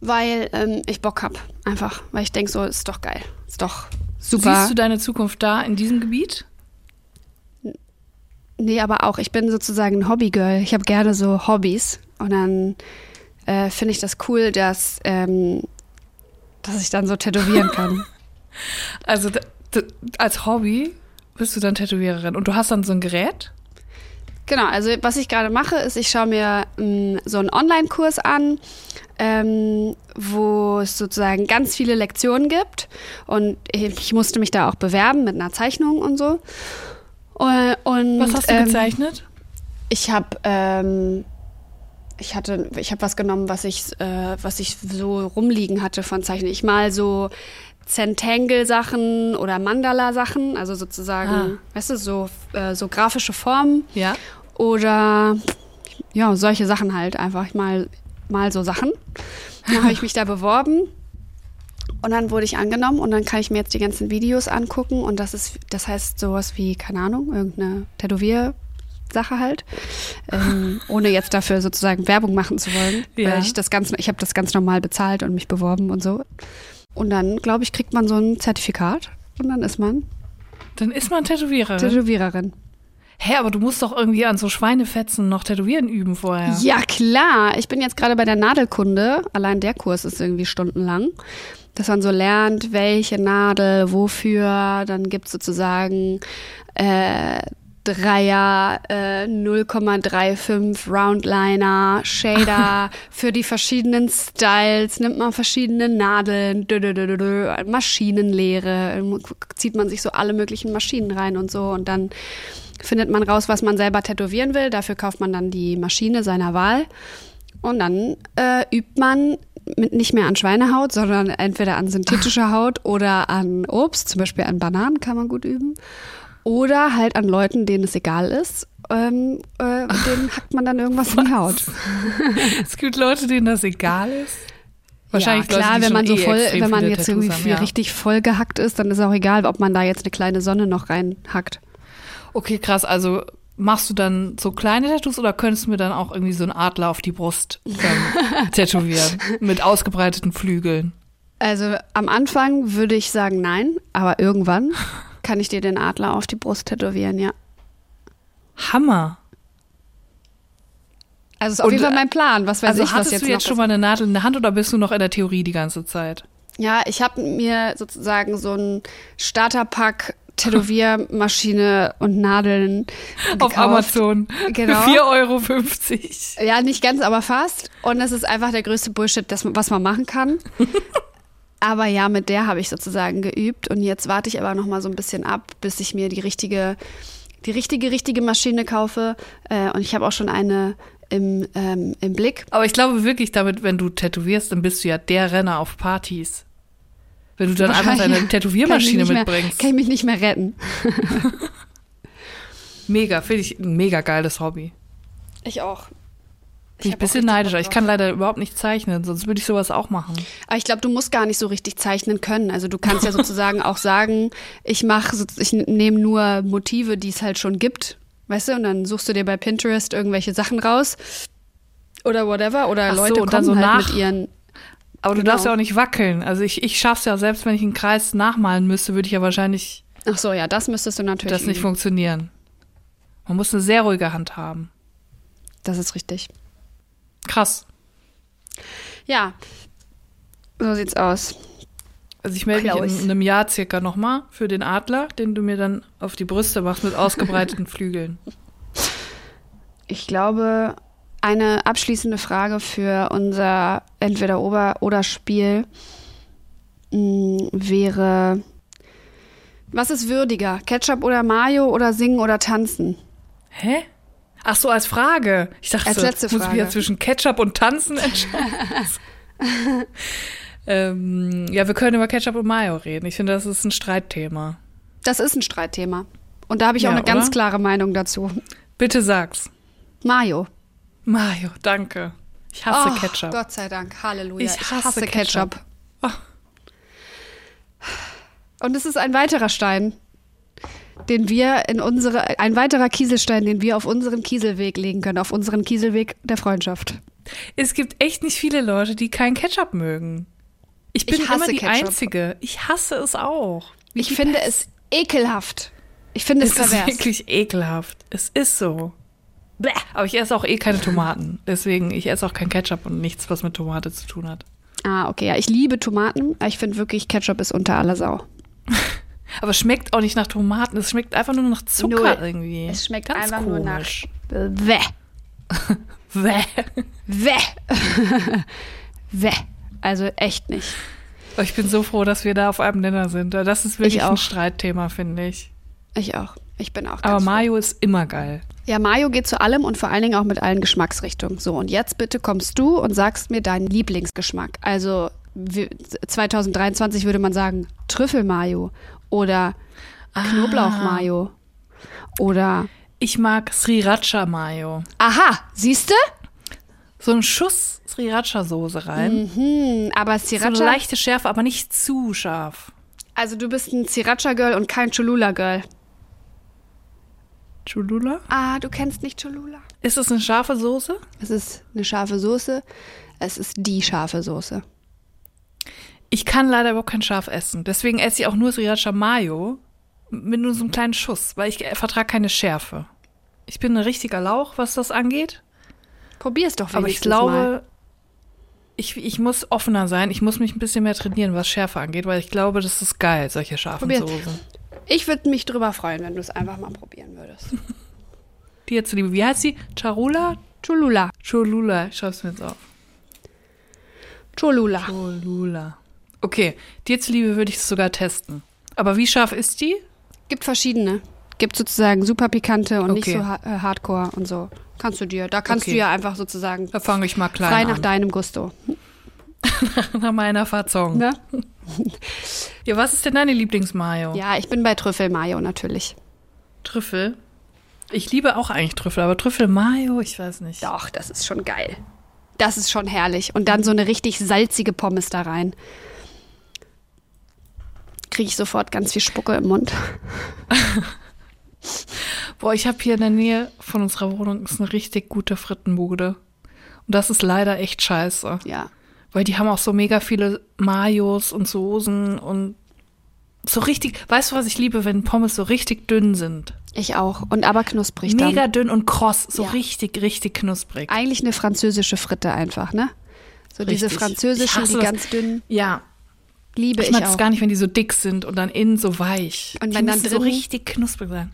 Weil ähm, ich Bock hab. Einfach. Weil ich denke so, ist doch geil. Ist doch super. Siehst du deine Zukunft da in diesem Gebiet? Nee, aber auch, ich bin sozusagen ein Hobbygirl. Ich habe gerne so Hobbys. Und dann äh, finde ich das cool, dass, ähm, dass ich dann so tätowieren kann. Also als Hobby bist du dann Tätowiererin und du hast dann so ein Gerät? Genau, also was ich gerade mache, ist, ich schaue mir ähm, so einen Online-Kurs an, ähm, wo es sozusagen ganz viele Lektionen gibt. Und ich, ich musste mich da auch bewerben mit einer Zeichnung und so. Und, und, Was hast du ähm, gezeichnet? Ich habe ähm, ich hatte ich habe was genommen, was ich äh, was ich so rumliegen hatte von Zeichnen. Ich mal so Zentangle Sachen oder Mandala Sachen, also sozusagen, Ah. weißt du, so äh, so grafische Formen Ja. oder ja, solche Sachen halt einfach ich mal mal so Sachen. Dann habe ich mich da beworben und dann wurde ich angenommen und dann kann ich mir jetzt die ganzen Videos angucken und das ist, das heißt sowas wie, keine Ahnung, irgendeine Tätowiersache halt, ähm, ohne jetzt dafür sozusagen Werbung machen zu wollen, Ja. weil ich das ganz, ich habe das ganz normal bezahlt und mich beworben und so. Und dann, glaube ich, kriegt man so ein Zertifikat und dann ist man Dann ist man Tätowiererin. Tätowiererin. Hä, aber du musst doch irgendwie an so Schweinefetzen noch Tätowieren üben vorher. Ja, klar. Ich bin jetzt gerade bei der Nadelkunde. Allein der Kurs ist irgendwie stundenlang. Dass man so lernt, welche Nadel, wofür. Dann gibt's sozusagen äh, Dreier, äh, 0,35 Roundliner, Shader für die verschiedenen Styles. Nimmt man verschiedene Nadeln, dö, dö, dö, Maschinenlehre. Zieht man sich so alle möglichen Maschinen rein und so. Und dann findet man raus, was man selber tätowieren will. Dafür kauft man dann die Maschine seiner Wahl. Und dann äh, übt man mit nicht mehr an Schweinehaut, sondern entweder an synthetischer Haut oder an Obst, zum Beispiel an Bananen kann man gut üben. Oder halt an Leuten, denen es egal ist. Ähm, äh, und denen hackt man dann irgendwas in die Haut. Es gibt Leute, denen das egal ist. Wahrscheinlich ja, klar, Leute, die wenn man so eh voll, wenn man jetzt Tattoos irgendwie haben, ja. richtig voll gehackt ist, dann ist auch egal, ob man da jetzt eine kleine Sonne noch reinhackt. Okay, krass. Also machst du dann so kleine Tattoos oder könntest du mir dann auch irgendwie so einen Adler auf die Brust ähm, tätowieren mit ausgebreiteten Flügeln? Also am Anfang würde ich sagen nein, aber irgendwann kann ich dir den Adler auf die Brust tätowieren, ja. Hammer. Also ist auf Und, jeden Fall mein Plan. Was weiß Also ich, was hattest jetzt du jetzt schon mal eine Nadel in der Hand oder bist du noch in der Theorie die ganze Zeit? Ja, ich habe mir sozusagen so ein Starterpack Tätowiermaschine und Nadeln Auf gekauft. Amazon. Genau. Für 4,50 Euro. Ja, nicht ganz, aber fast. Und es ist einfach der größte Bullshit, das, was man machen kann. aber ja, mit der habe ich sozusagen geübt. Und jetzt warte ich aber noch mal so ein bisschen ab, bis ich mir die richtige, die richtige, richtige Maschine kaufe. Äh, und ich habe auch schon eine im, ähm, im Blick. Aber ich glaube wirklich damit, wenn du tätowierst, dann bist du ja der Renner auf Partys. Wenn du dann einfach Wahrscheinlich deine Tätowiermaschine kann mitbringst. Mehr, kann ich mich nicht mehr retten. Mega, finde ich ein mega geiles Hobby. Ich auch. Bin ich ein bisschen neidisch. Ich kann leider überhaupt nicht zeichnen, sonst würde ich sowas auch machen. Aber ich glaube, du musst gar nicht so richtig zeichnen können. Also du kannst ja sozusagen auch sagen, ich mache, so- ich nehme nur Motive, die es halt schon gibt, weißt du, und dann suchst du dir bei Pinterest irgendwelche Sachen raus oder whatever oder Ach so, Leute und dann kommen so halt nach- mit ihren. Aber du Genau. darfst ja auch nicht wackeln. Also ich, ich schaff's ja, selbst wenn ich einen Kreis nachmalen müsste, würde ich ja wahrscheinlich Ach so, ja, das müsstest du natürlich. das nicht üben. funktionieren. Man muss eine sehr ruhige Hand haben. Das ist richtig. Krass. Ja, so sieht's aus. Also ich melde mich in einem Jahr circa nochmal für den Adler, den du mir dann auf die Brüste machst mit ausgebreiteten Flügeln. Ich glaube, eine abschließende Frage für unser entweder Ober- oder Spiel mh, wäre: Was ist würdiger? Ketchup oder Mayo oder singen oder tanzen? Hä? Ach so, als Frage. Ich dachte, Als letzte muss ich Frage. ja zwischen Ketchup und Tanzen entscheiden. ähm, ja, wir können über Ketchup und Mayo reden. Ich finde, das ist ein Streitthema. Das ist ein Streitthema. Und da habe ich Ja, auch eine ganz oder? klare Meinung dazu. Bitte sag's. Mayo. Mayo, danke. Ich hasse Oh, Ketchup. Gott sei Dank. Halleluja. Ich Ich hasse hasse, Ketchup. Ketchup. Oh. Und es ist ein weiterer Stein, den wir in unsere, ein weiterer Kieselstein, den wir auf unseren Kieselweg legen können, auf unseren Kieselweg der Freundschaft. Es gibt echt nicht viele Leute, die keinen Ketchup mögen. Ich bin Ich immer die Ketchup. Einzige. Ich hasse es auch. Wie Ich finde es ekelhaft. Ich finde es, Es ist pervers. wirklich ekelhaft. Es ist so. Bäh. Aber ich esse auch eh keine Tomaten. Deswegen, ich esse auch kein Ketchup und nichts, was mit Tomate zu tun hat. Ah, okay. Ja, ich liebe Tomaten. Ich finde wirklich, Ketchup ist unter aller Sau. Aber es schmeckt auch nicht nach Tomaten. Es schmeckt einfach nur nach Zucker Null. irgendwie. Es schmeckt Ganz einfach nur nach komisch. Wäh. Bäh. Wäh. Wäh. Also echt nicht. Aber Ich bin so froh, dass wir da auf einem Nenner sind. Das ist wirklich Ich ein auch. Streitthema, finde ich. Ich auch. Ich bin auch Aber Mayo ist immer geil. Ja, Mayo geht zu allem und vor allen Dingen auch mit allen Geschmacksrichtungen. So, und jetzt bitte kommst du und sagst mir deinen Lieblingsgeschmack. Also wir- 2023 würde man sagen Trüffelmayo oder Ah. Knoblauchmayo oder Ich mag Sriracha Mayo. Aha, siehste? So einen Schuss Sriracha-Soße rein. Hm, aber So eine Sriracha. leichte Schärfe, aber nicht zu scharf. also du bist ein Sriracha-Girl und kein Cholula-Girl. Cholula? Ah, du kennst nicht Cholula. Ist es eine scharfe Soße? Es ist eine scharfe Soße. Es ist die scharfe Soße. Ich kann leider überhaupt kein Scharf essen. Deswegen esse ich auch nur Sriracha Mayo mit nur so einem kleinen Schuss, weil ich vertrage keine Schärfe. Ich bin ein richtiger Lauch, was das angeht. Probier's doch Aber ich wenigstens mal. glaube, ich, ich muss offener sein. Ich muss mich ein bisschen mehr trainieren, was Schärfe angeht, weil ich glaube, das ist geil, solche scharfen Probier. Soßen. Ich würde mich drüber freuen, wenn du es einfach mal probieren würdest. Dir zuliebe. Wie heißt sie? Charula? Cholula. Cholula. Ich schreib's mir jetzt auf. Cholula. Cholula. Okay, dir zuliebe würde ich es sogar testen. Aber wie scharf ist die? Gibt verschiedene. Gibt sozusagen super pikante und nicht Okay. so ha äh, hardcore und so. Kannst du dir. Da kannst Okay. du ja einfach sozusagen Da fange ich mal klein frei nach an. deinem Gusto. Nach meiner Fassung. Ne? Ja, was ist denn deine Lieblingsmayo? Ja, ich bin bei Trüffelmayo natürlich. Trüffel. Ich liebe auch eigentlich Trüffel, aber Trüffel Mayo, ich weiß nicht. Doch, das ist schon geil. Das ist schon herrlich. Und dann so eine richtig salzige Pommes da rein. Kriege ich sofort ganz viel Spucke im Mund. Boah, ich habe hier in der Nähe von unserer Wohnung ist eine richtig gute Frittenbude. Und das ist leider echt scheiße. Ja. Weil die haben auch so mega viele Mayos und Soßen und so richtig. Weißt du, was ich liebe, wenn Pommes so richtig dünn sind? Ich auch. Und aber knusprig Mega dann. dünn und kross, so Ja. richtig, richtig knusprig. Eigentlich eine französische Fritte einfach, ne? So diese Richtig. Ich französischen, die das. ganz dünn. Ja, Liebe ich ich, mag es gar nicht, wenn die so dick sind und dann innen so weich. Und die wenn dann müssen so drin- richtig knusprig sein.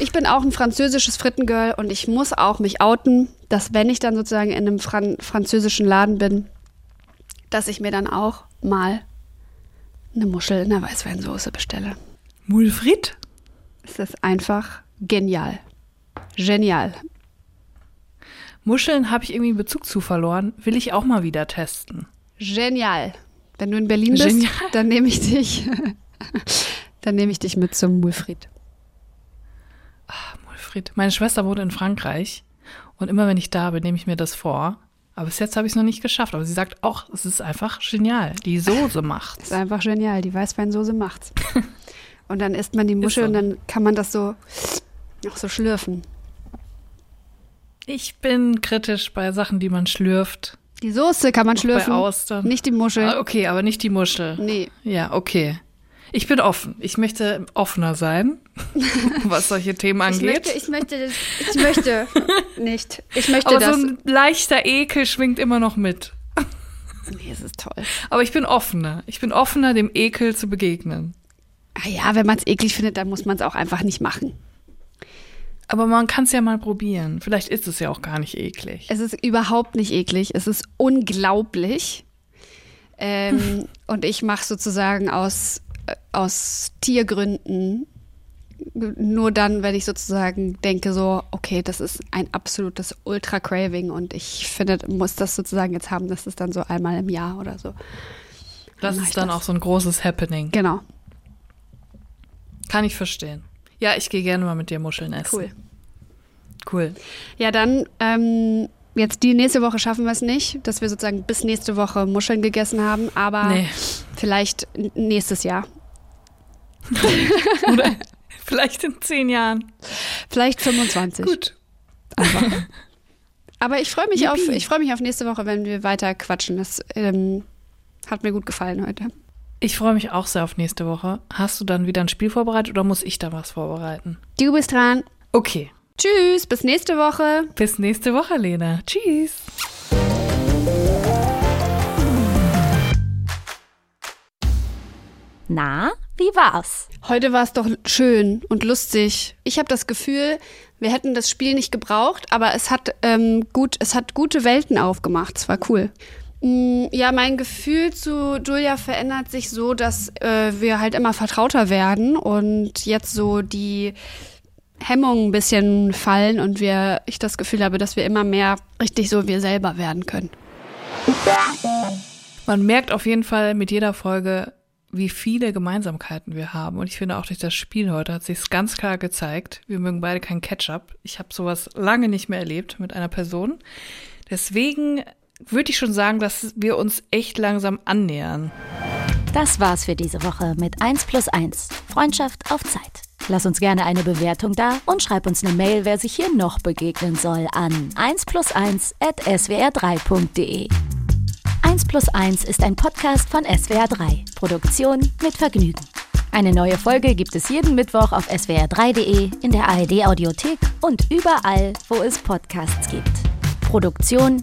Ich bin auch ein französisches Frittengirl und ich muss auch mich outen, dass wenn ich dann sozusagen in einem Fran französischen Laden bin, dass ich mir dann auch mal eine Muschel in der Weißweinsoße bestelle. Mulfrit? Es ist einfach genial. Genial. Muscheln habe ich irgendwie einen Bezug zu verloren. Will ich auch mal wieder testen. Genial. Wenn du in Berlin bist, Genial. dann nehme ich dich. dann nehme ich dich mit zum Mulfried. Mulfrit. Meine Schwester wohnt in Frankreich und immer wenn ich da bin, nehme ich mir das vor. Aber bis jetzt habe ich es noch nicht geschafft. Aber sie sagt auch, es ist einfach genial. Die Soße macht's. Ist einfach genial. Die Weißweinsoße macht's. Und dann isst man die Muschel so. und dann kann man das so noch so schlürfen. Ich bin kritisch bei Sachen, die man schlürft. Die Soße kann man schlürfen. Bei Austern. Nicht die Muschel. Ah, okay, aber nicht die Muschel. Nee. Ja, okay. Ich bin offen. Ich möchte offener sein, was solche Themen Ich angeht. möchte, ich möchte, das, ich möchte nicht. Ich möchte aber das. so ein leichter Ekel schwingt immer noch mit. nee, es ist toll. Aber ich bin offener. Ich bin offener, dem Ekel zu begegnen. Ah ja, wenn man es eklig findet, dann muss man es auch einfach nicht machen. Aber man kann es ja mal probieren. Vielleicht ist es ja auch gar nicht eklig. Es ist überhaupt nicht eklig. Es ist unglaublich. Ähm, und ich mache sozusagen aus, äh, aus Tiergründen nur dann, wenn ich sozusagen denke, so, okay, das ist ein absolutes Ultra-Craving und ich finde, muss das sozusagen jetzt haben, das ist dann so einmal im Jahr oder so. Das mach ist dann das. auch so ein großes Happening. Genau. Kann ich verstehen. Ja, ich gehe gerne mal mit dir Muscheln essen. Cool. Cool. Ja, dann ähm, jetzt die nächste Woche schaffen wir es nicht, dass wir sozusagen bis nächste Woche Muscheln gegessen haben, aber Nee. vielleicht nächstes Jahr. Oder vielleicht in zehn Jahren. Vielleicht 25. Gut. Aber ich freue mich auf, ich freue mich auf nächste Woche, wenn wir weiter quatschen. Das ähm, hat mir gut gefallen heute. Ich freue mich auch sehr auf nächste Woche. Hast du dann wieder ein Spiel vorbereitet oder muss ich da was vorbereiten? Du bist dran. Okay. Tschüss, bis nächste Woche. Bis nächste Woche, Lena. Tschüss. Na, wie war's? Heute war es doch schön und lustig. Ich habe das Gefühl, wir hätten das Spiel nicht gebraucht, aber es hat ähm, gut, es hat gute Welten aufgemacht. Es war cool. Mm, Ja, mein Gefühl zu Julia verändert sich so, dass äh, wir halt immer vertrauter werden und jetzt so die Hemmungen ein bisschen fallen und wir, ich das Gefühl habe, dass wir immer mehr richtig so wir selber werden können. Man merkt auf jeden Fall mit jeder Folge, wie viele Gemeinsamkeiten wir haben. Und ich finde auch durch das Spiel heute hat sich ganz klar gezeigt. Wir mögen beide kein Ketchup. Ich habe sowas lange nicht mehr erlebt mit einer Person. Deswegen würde ich schon sagen, dass wir uns echt langsam annähern. Das war's für diese Woche mit 1 plus 1. Freundschaft auf Zeit. Lass uns gerne eine Bewertung da und schreib uns eine Mail, wer sich hier noch begegnen soll, an 1 plus 1 at swr3.de. 1 plus 1 ist ein Podcast von SWR3. Produktion mit Vergnügen. Eine neue Folge gibt es jeden Mittwoch auf swr3.de, in der ARD-Audiothek und überall, wo es Podcasts gibt. Produktion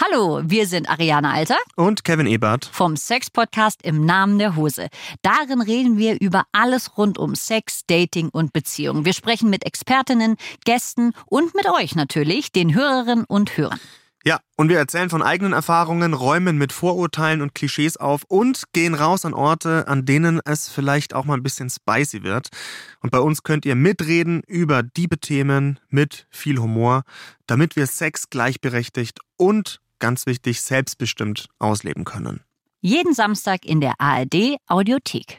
Hallo, wir sind Ariane Alter Und Kevin Ebert. vom Sex-Podcast im Namen der Hose. Darin reden wir über alles rund um Sex, Dating und Beziehung. Wir sprechen mit Expertinnen, Gästen und mit euch natürlich, den Hörerinnen und Hörern. Ja, und wir erzählen von eigenen Erfahrungen, räumen mit Vorurteilen und Klischees auf und gehen raus an Orte, an denen es vielleicht auch mal ein bisschen spicy wird. Und bei uns könnt ihr mitreden über diebe Themen mit viel Humor, damit wir Sex gleichberechtigt und ganz wichtig selbstbestimmt ausleben können. Jeden Samstag in der ARD Audiothek.